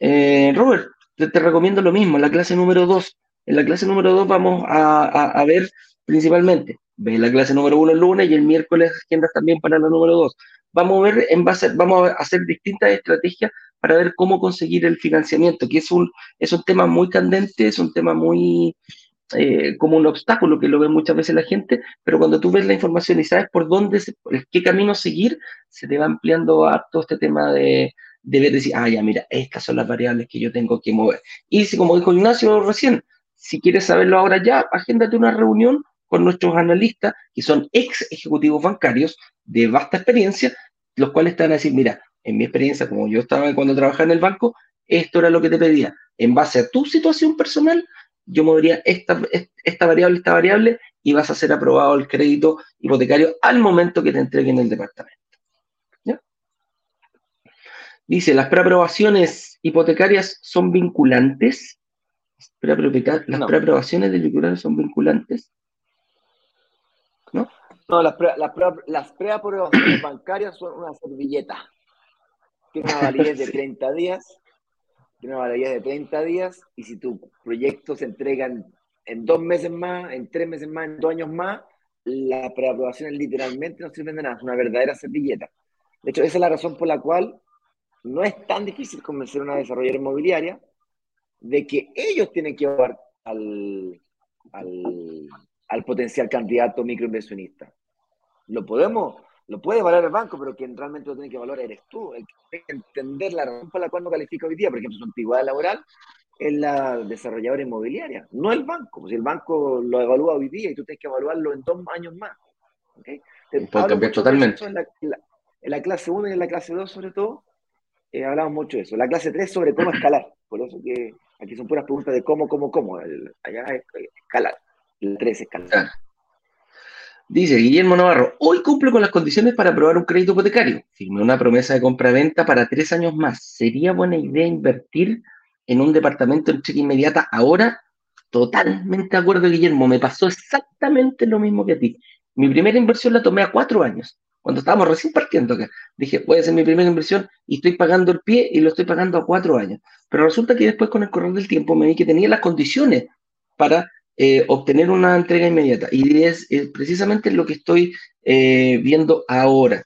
Eh, Robert, te, te recomiendo lo mismo, la clase número 2. En la clase número 2 vamos a, a- ver principalmente, ve la clase número 1 el lunes y el miércoles agendas también para la número 2. Vamos a ver en base, vamos a hacer distintas estrategias para ver cómo conseguir el financiamiento, que es un, es un tema muy candente, es un tema muy eh, como un obstáculo que lo ve muchas veces la gente, pero cuando tú ves la información y sabes por dónde, por qué camino seguir, se te va ampliando harto este tema de, de ver, decir, ah, ya, mira, estas son las variables que yo tengo que mover. Y si, como dijo Ignacio recién, si quieres saberlo ahora ya, agéndate una reunión con nuestros analistas, que son ex ejecutivos bancarios de vasta experiencia, los cuales te van a decir, mira, en mi experiencia, como yo estaba cuando trabajaba en el banco, esto era lo que te pedía. En base a tu situación personal, yo movería esta, esta variable, esta variable, y vas a ser aprobado el crédito hipotecario al momento que te entreguen el departamento. Dice, las preaprobaciones hipotecarias son vinculantes. Las preaprobaciones del vinculantes son vinculantes. ¿No? No, las, preaprobaciones bancarias son una servilleta. Tiene una validez de 30 días. Tiene una validez de 30 días. Y si tu proyecto se entrega en, dos meses más, en tres meses más, en dos años más, la preaprobación literalmente no sirve de nada. Es una verdadera servilleta. De hecho, esa es la razón por la cual no es tan difícil convencer a una desarrolladora inmobiliaria de que ellos tienen que llevar al, al, potencial candidato microinversionista. Lo podemos, lo puede valorar el banco, pero quien realmente lo tiene que valorar eres tú, el que tiene que entender la razón por la cual no califica hoy día, por ejemplo, su antigüedad laboral, es la desarrolladora inmobiliaria, no el banco. Si el banco lo evalúa hoy día y tú tienes que evaluarlo en dos años más. ¿okay? Puede cambiar totalmente. En la, en la, clase 1 y en la clase 2 sobre todo, eh, hablamos mucho de eso. La clase 3 sobre cómo escalar. Por eso que aquí son puras preguntas de cómo, cómo, cómo. allá es escalar. La 3 es escalar. Dice Guillermo Navarro, hoy cumple con las condiciones para aprobar un crédito hipotecario. Firmé una promesa de compra-venta para tres años más. ¿Sería buena idea invertir en un departamento en cheque inmediata ahora? Totalmente de acuerdo, Guillermo. Me pasó exactamente lo mismo que a ti. Mi primera inversión la tomé a cuatro años cuando estábamos recién partiendo acá. Dije, puede ser mi primera inversión y estoy pagando el pie y lo estoy pagando a cuatro años. Pero resulta que después con el correr del tiempo me vi que tenía las condiciones para eh, obtener una entrega inmediata. Y es, precisamente lo que estoy eh, viendo ahora.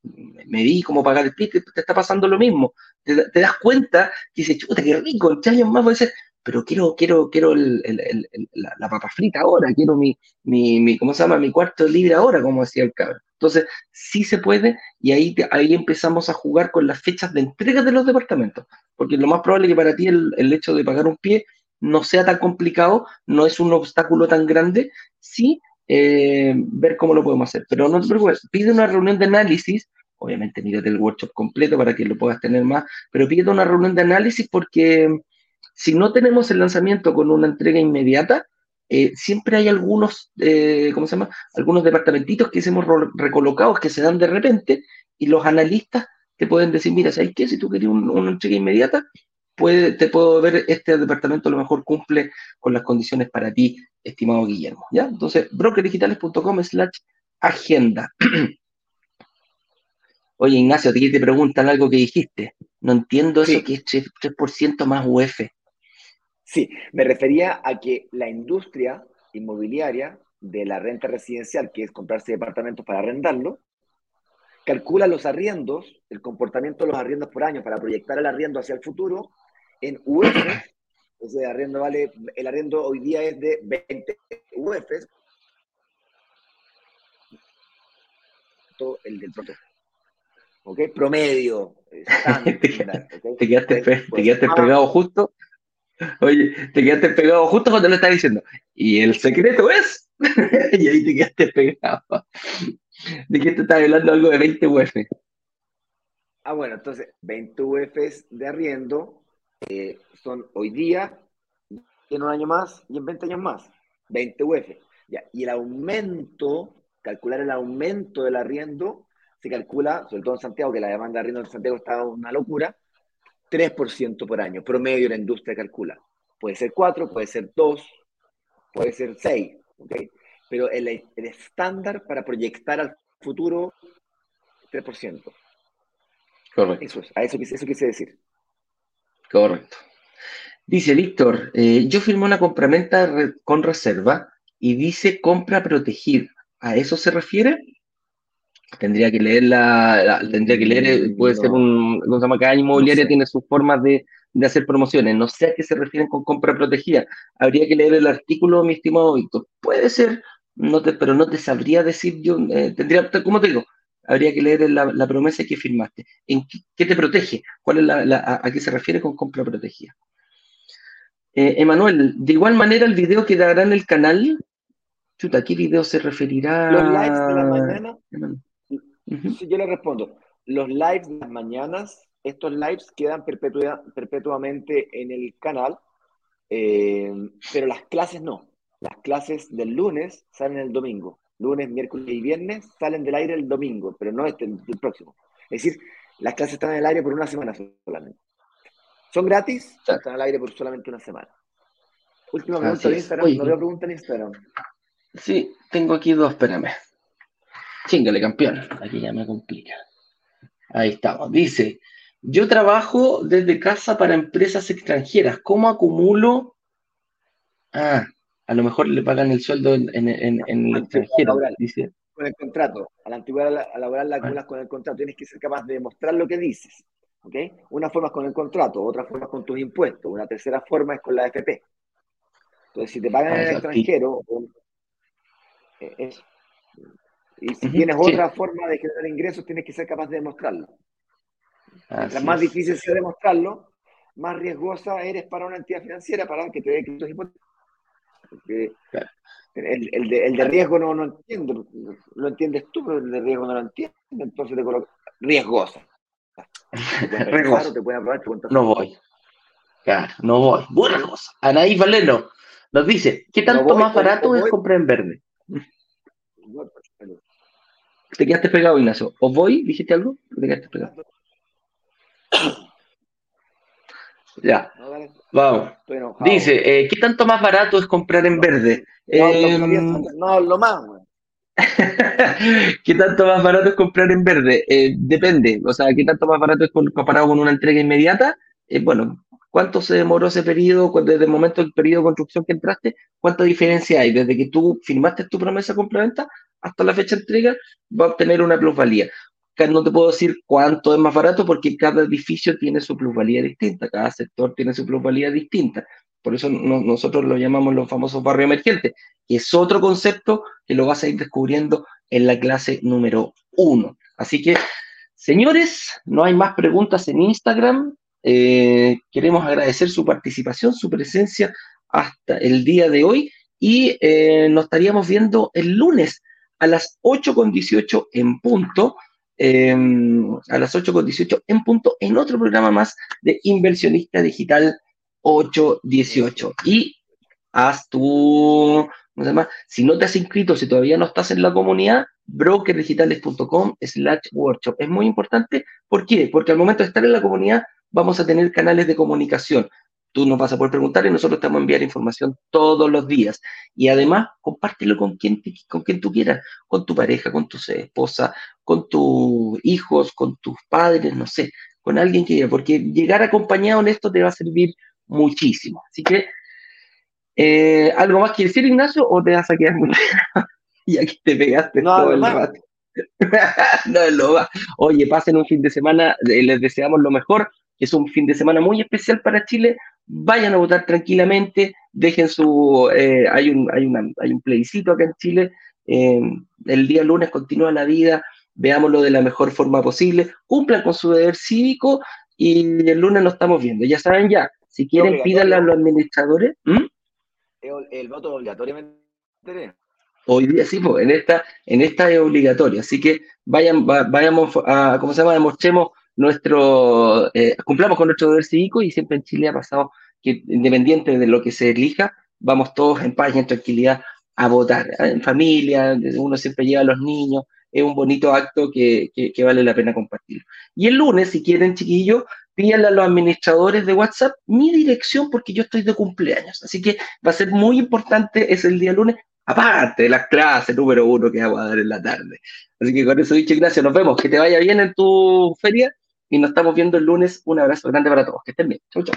Me vi cómo pagar el pie, te, está pasando lo mismo. Te, das cuenta que dices, chuta, qué rico, en años más voy a ser pero quiero, quiero, quiero la, papa frita ahora, quiero mi, mi, ¿cómo se llama? Mi cuarto libre ahora, como decía el cabrón. Entonces, sí se puede y ahí, ahí empezamos a jugar con las fechas de entrega de los departamentos, porque lo más probable es que para ti el, hecho de pagar un pie no sea tan complicado, no es un obstáculo tan grande, sí eh, ver cómo lo podemos hacer. Pero no te preocupes, pide una reunión de análisis, obviamente mírate el workshop completo para que lo puedas tener más, pero pide una reunión de análisis porque si no tenemos el lanzamiento con una entrega inmediata, eh, siempre hay algunos, eh, ¿cómo se llama? Algunos departamentitos que hemos recolocados que se dan de repente y los analistas te pueden decir, mira, ¿sabes qué? Si tú querías una entrega inmediata, puede, te puedo ver, este departamento a lo mejor cumple con las condiciones para ti, estimado Guillermo. ¿ya? Entonces, brokerdigitales.com slash agenda. Oye, Ignacio, te preguntan algo que dijiste. No entiendo eso que es 3%, más UF. Sí, me refería a que la industria inmobiliaria de la renta residencial, que es comprarse departamentos para arrendarlo, calcula los arriendos, el comportamiento de los arriendos por año para proyectar el arriendo hacia el futuro en UF. Ese arriendo vale, el arriendo hoy día es de 20 UF. El del prototipo. ¿Ok? Promedio. te, quedaste, te quedaste pegado justo Oye, te quedaste pegado justo cuando lo estás diciendo. Y el secreto es. y ahí te quedaste pegado. ¿De qué te estás hablando algo de 20 UF? Ah, bueno, entonces 20 UFs de arriendo eh, son hoy día, en un año más y en 20 años más. 20 UF. Ya. Y el aumento, calcular el aumento del arriendo, se calcula, sobre todo en Santiago, que la demanda de arriendo en Santiago está una locura, 3% por año, promedio la industria calcula. Puede ser 4, puede ser 2, puede ser 6, ¿ok? Pero el, el estándar para proyectar al futuro, 3%. Correcto. Eso, es, a eso, eso quise decir. Correcto. Dice Víctor, eh, yo firmé una compraventa con reserva y dice compra protegida. ¿A eso se refiere? Tendría que leer la, tendría que leer, eh, puede ser un, se llama? Cada inmobiliaria tiene sus formas de, de, hacer promociones. No sé a qué se refieren con compra protegida. Habría que leer el artículo, mi estimado Víctor. Puede ser, no te, pero no te sabría decir yo, eh, tendría, ¿cómo te digo? Habría que leer la, la promesa que firmaste. ¿En qué, te protege? ¿Cuál es la, a, qué se refiere con compra protegida? Eh, Emanuel, de igual manera el video quedará en el canal. Chuta, ¿qué video se referirá? Los likes de la mañana. Yo le respondo. Los lives de las mañanas, estos lives quedan perpetuamente en el canal, eh, pero las clases no. Las clases del lunes salen el domingo. Lunes, miércoles y viernes salen del aire el domingo, pero no este, el próximo. Es decir, las clases están en el aire por una semana solamente. Son gratis, están al aire por solamente una semana. Última pregunta de Instagram. no veo pregunta en Instagram. Sí, tengo aquí dos, espérame. Chingale, campeón. Aquí ya me complica. Ahí estamos. Dice, yo trabajo desde casa para empresas extranjeras. ¿Cómo acumulo? Ah, a lo mejor le pagan el sueldo en, el extranjero. Dice. Con el contrato. A la antigüedad laboral la ah. acumulas con el contrato. Tienes que ser capaz de demostrar lo que dices. ¿okay? Una forma es con el contrato, otra forma es con tus impuestos, una tercera forma es con la AFP. Entonces, si te pagan en el extranjero, eh, y si tienes otra forma de generar ingresos, tienes que ser capaz de demostrarlo. Mientras más difícil sea demostrarlo, más riesgosa eres para una entidad financiera para que te dé créditos hipotecarios. el, el, de, el, de, riesgo no, no entiendo, lo entiendes tú, pero el de riesgo no lo entiende, entonces te coloca riesgosa. no voy. Claro, no voy. Buena cosa. Anaí Valeno nos dice, ¿qué tanto más barato es comprar en verde? Te quedaste pegado, Ignacio. ¿O voy? ¿Dijiste algo? Te quedaste pegado. Ya. Vamos. Dice, eh, ¿qué tanto más barato es comprar en verde? No, lo más, ¿Qué tanto más barato es comprar en verde? Eh, depende. O sea, ¿qué tanto más barato es comparado con una entrega inmediata? Eh, bueno, ¿cuánto se demoró ese periodo? Desde el momento del periodo de construcción que entraste, ¿cuánta diferencia hay? Desde que tú firmaste tu promesa de compra-venta hasta la fecha de entrega, va a obtener una plusvalía. No te puedo decir cuánto es más barato porque cada edificio tiene su plusvalía distinta, cada sector tiene su plusvalía distinta. Por eso nosotros lo llamamos los famosos barrios emergentes, que es otro concepto que lo vas a ir descubriendo en la clase número uno. Así que, señores, no hay más preguntas en Instagram. Eh, queremos agradecer su participación, su presencia hasta el día de hoy y eh, nos estaríamos viendo el lunes a las 8.18 en punto. Em, a las 8.18 en punto en otro programa más de Inversionista Digital 818. Y haz tu, ¿cómo Si no te has inscrito, si todavía no estás en la comunidad, brokerdigitales.com slash workshop. Es muy importante. ¿Por qué? Porque al momento de estar en la comunidad vamos a tener canales de comunicación. Tú nos vas a poder preguntar y nosotros te vamos a enviar información todos los días. Y además, compártelo con quien, con quien tú quieras, con tu pareja, con tu esposa, con tus hijos, con tus padres, no sé, con alguien que quiera, porque llegar acompañado en esto te va a servir muchísimo. Así que, eh, ¿algo más que decir, Ignacio, o te vas a quedar muy y aquí te pegaste no, todo el rato? no lo más. Oye, pasen un fin de semana, eh, les deseamos lo mejor, es un fin de semana muy especial para Chile. Vayan a votar tranquilamente, dejen su. Eh, hay, un, hay, una, hay un plebiscito acá en Chile. el día lunes continúa la vida, veámoslo de la mejor forma posible, cumplan con su deber cívico y el lunes nos estamos viendo. Ya saben ya, si quieren, pídanle a los administradores. El, voto obligatoriamente. Hoy día sí, pues, en esta, en esta es obligatorio. Así que vayan, vayamos a, ¿cómo se llama? Demostremos nuestro, eh, cumplamos con nuestro deber cívico y siempre en Chile ha pasado que independiente de lo que se elija, vamos todos en paz y en tranquilidad a votar. En familia, uno siempre lleva a los niños, es un bonito acto que, que, vale la pena compartir. Y el lunes, si quieren, chiquillos, pídanle a los administradores de WhatsApp mi dirección porque yo estoy de cumpleaños. Así que va a ser muy importante, es el día lunes, aparte de las clases número uno que vamos a dar en la tarde. Así que con eso dicho, Ignacio, nos vemos. Que te vaya bien en tu feria y nos estamos viendo el lunes. Un abrazo grande para todos. Que estén bien. Chau, chau.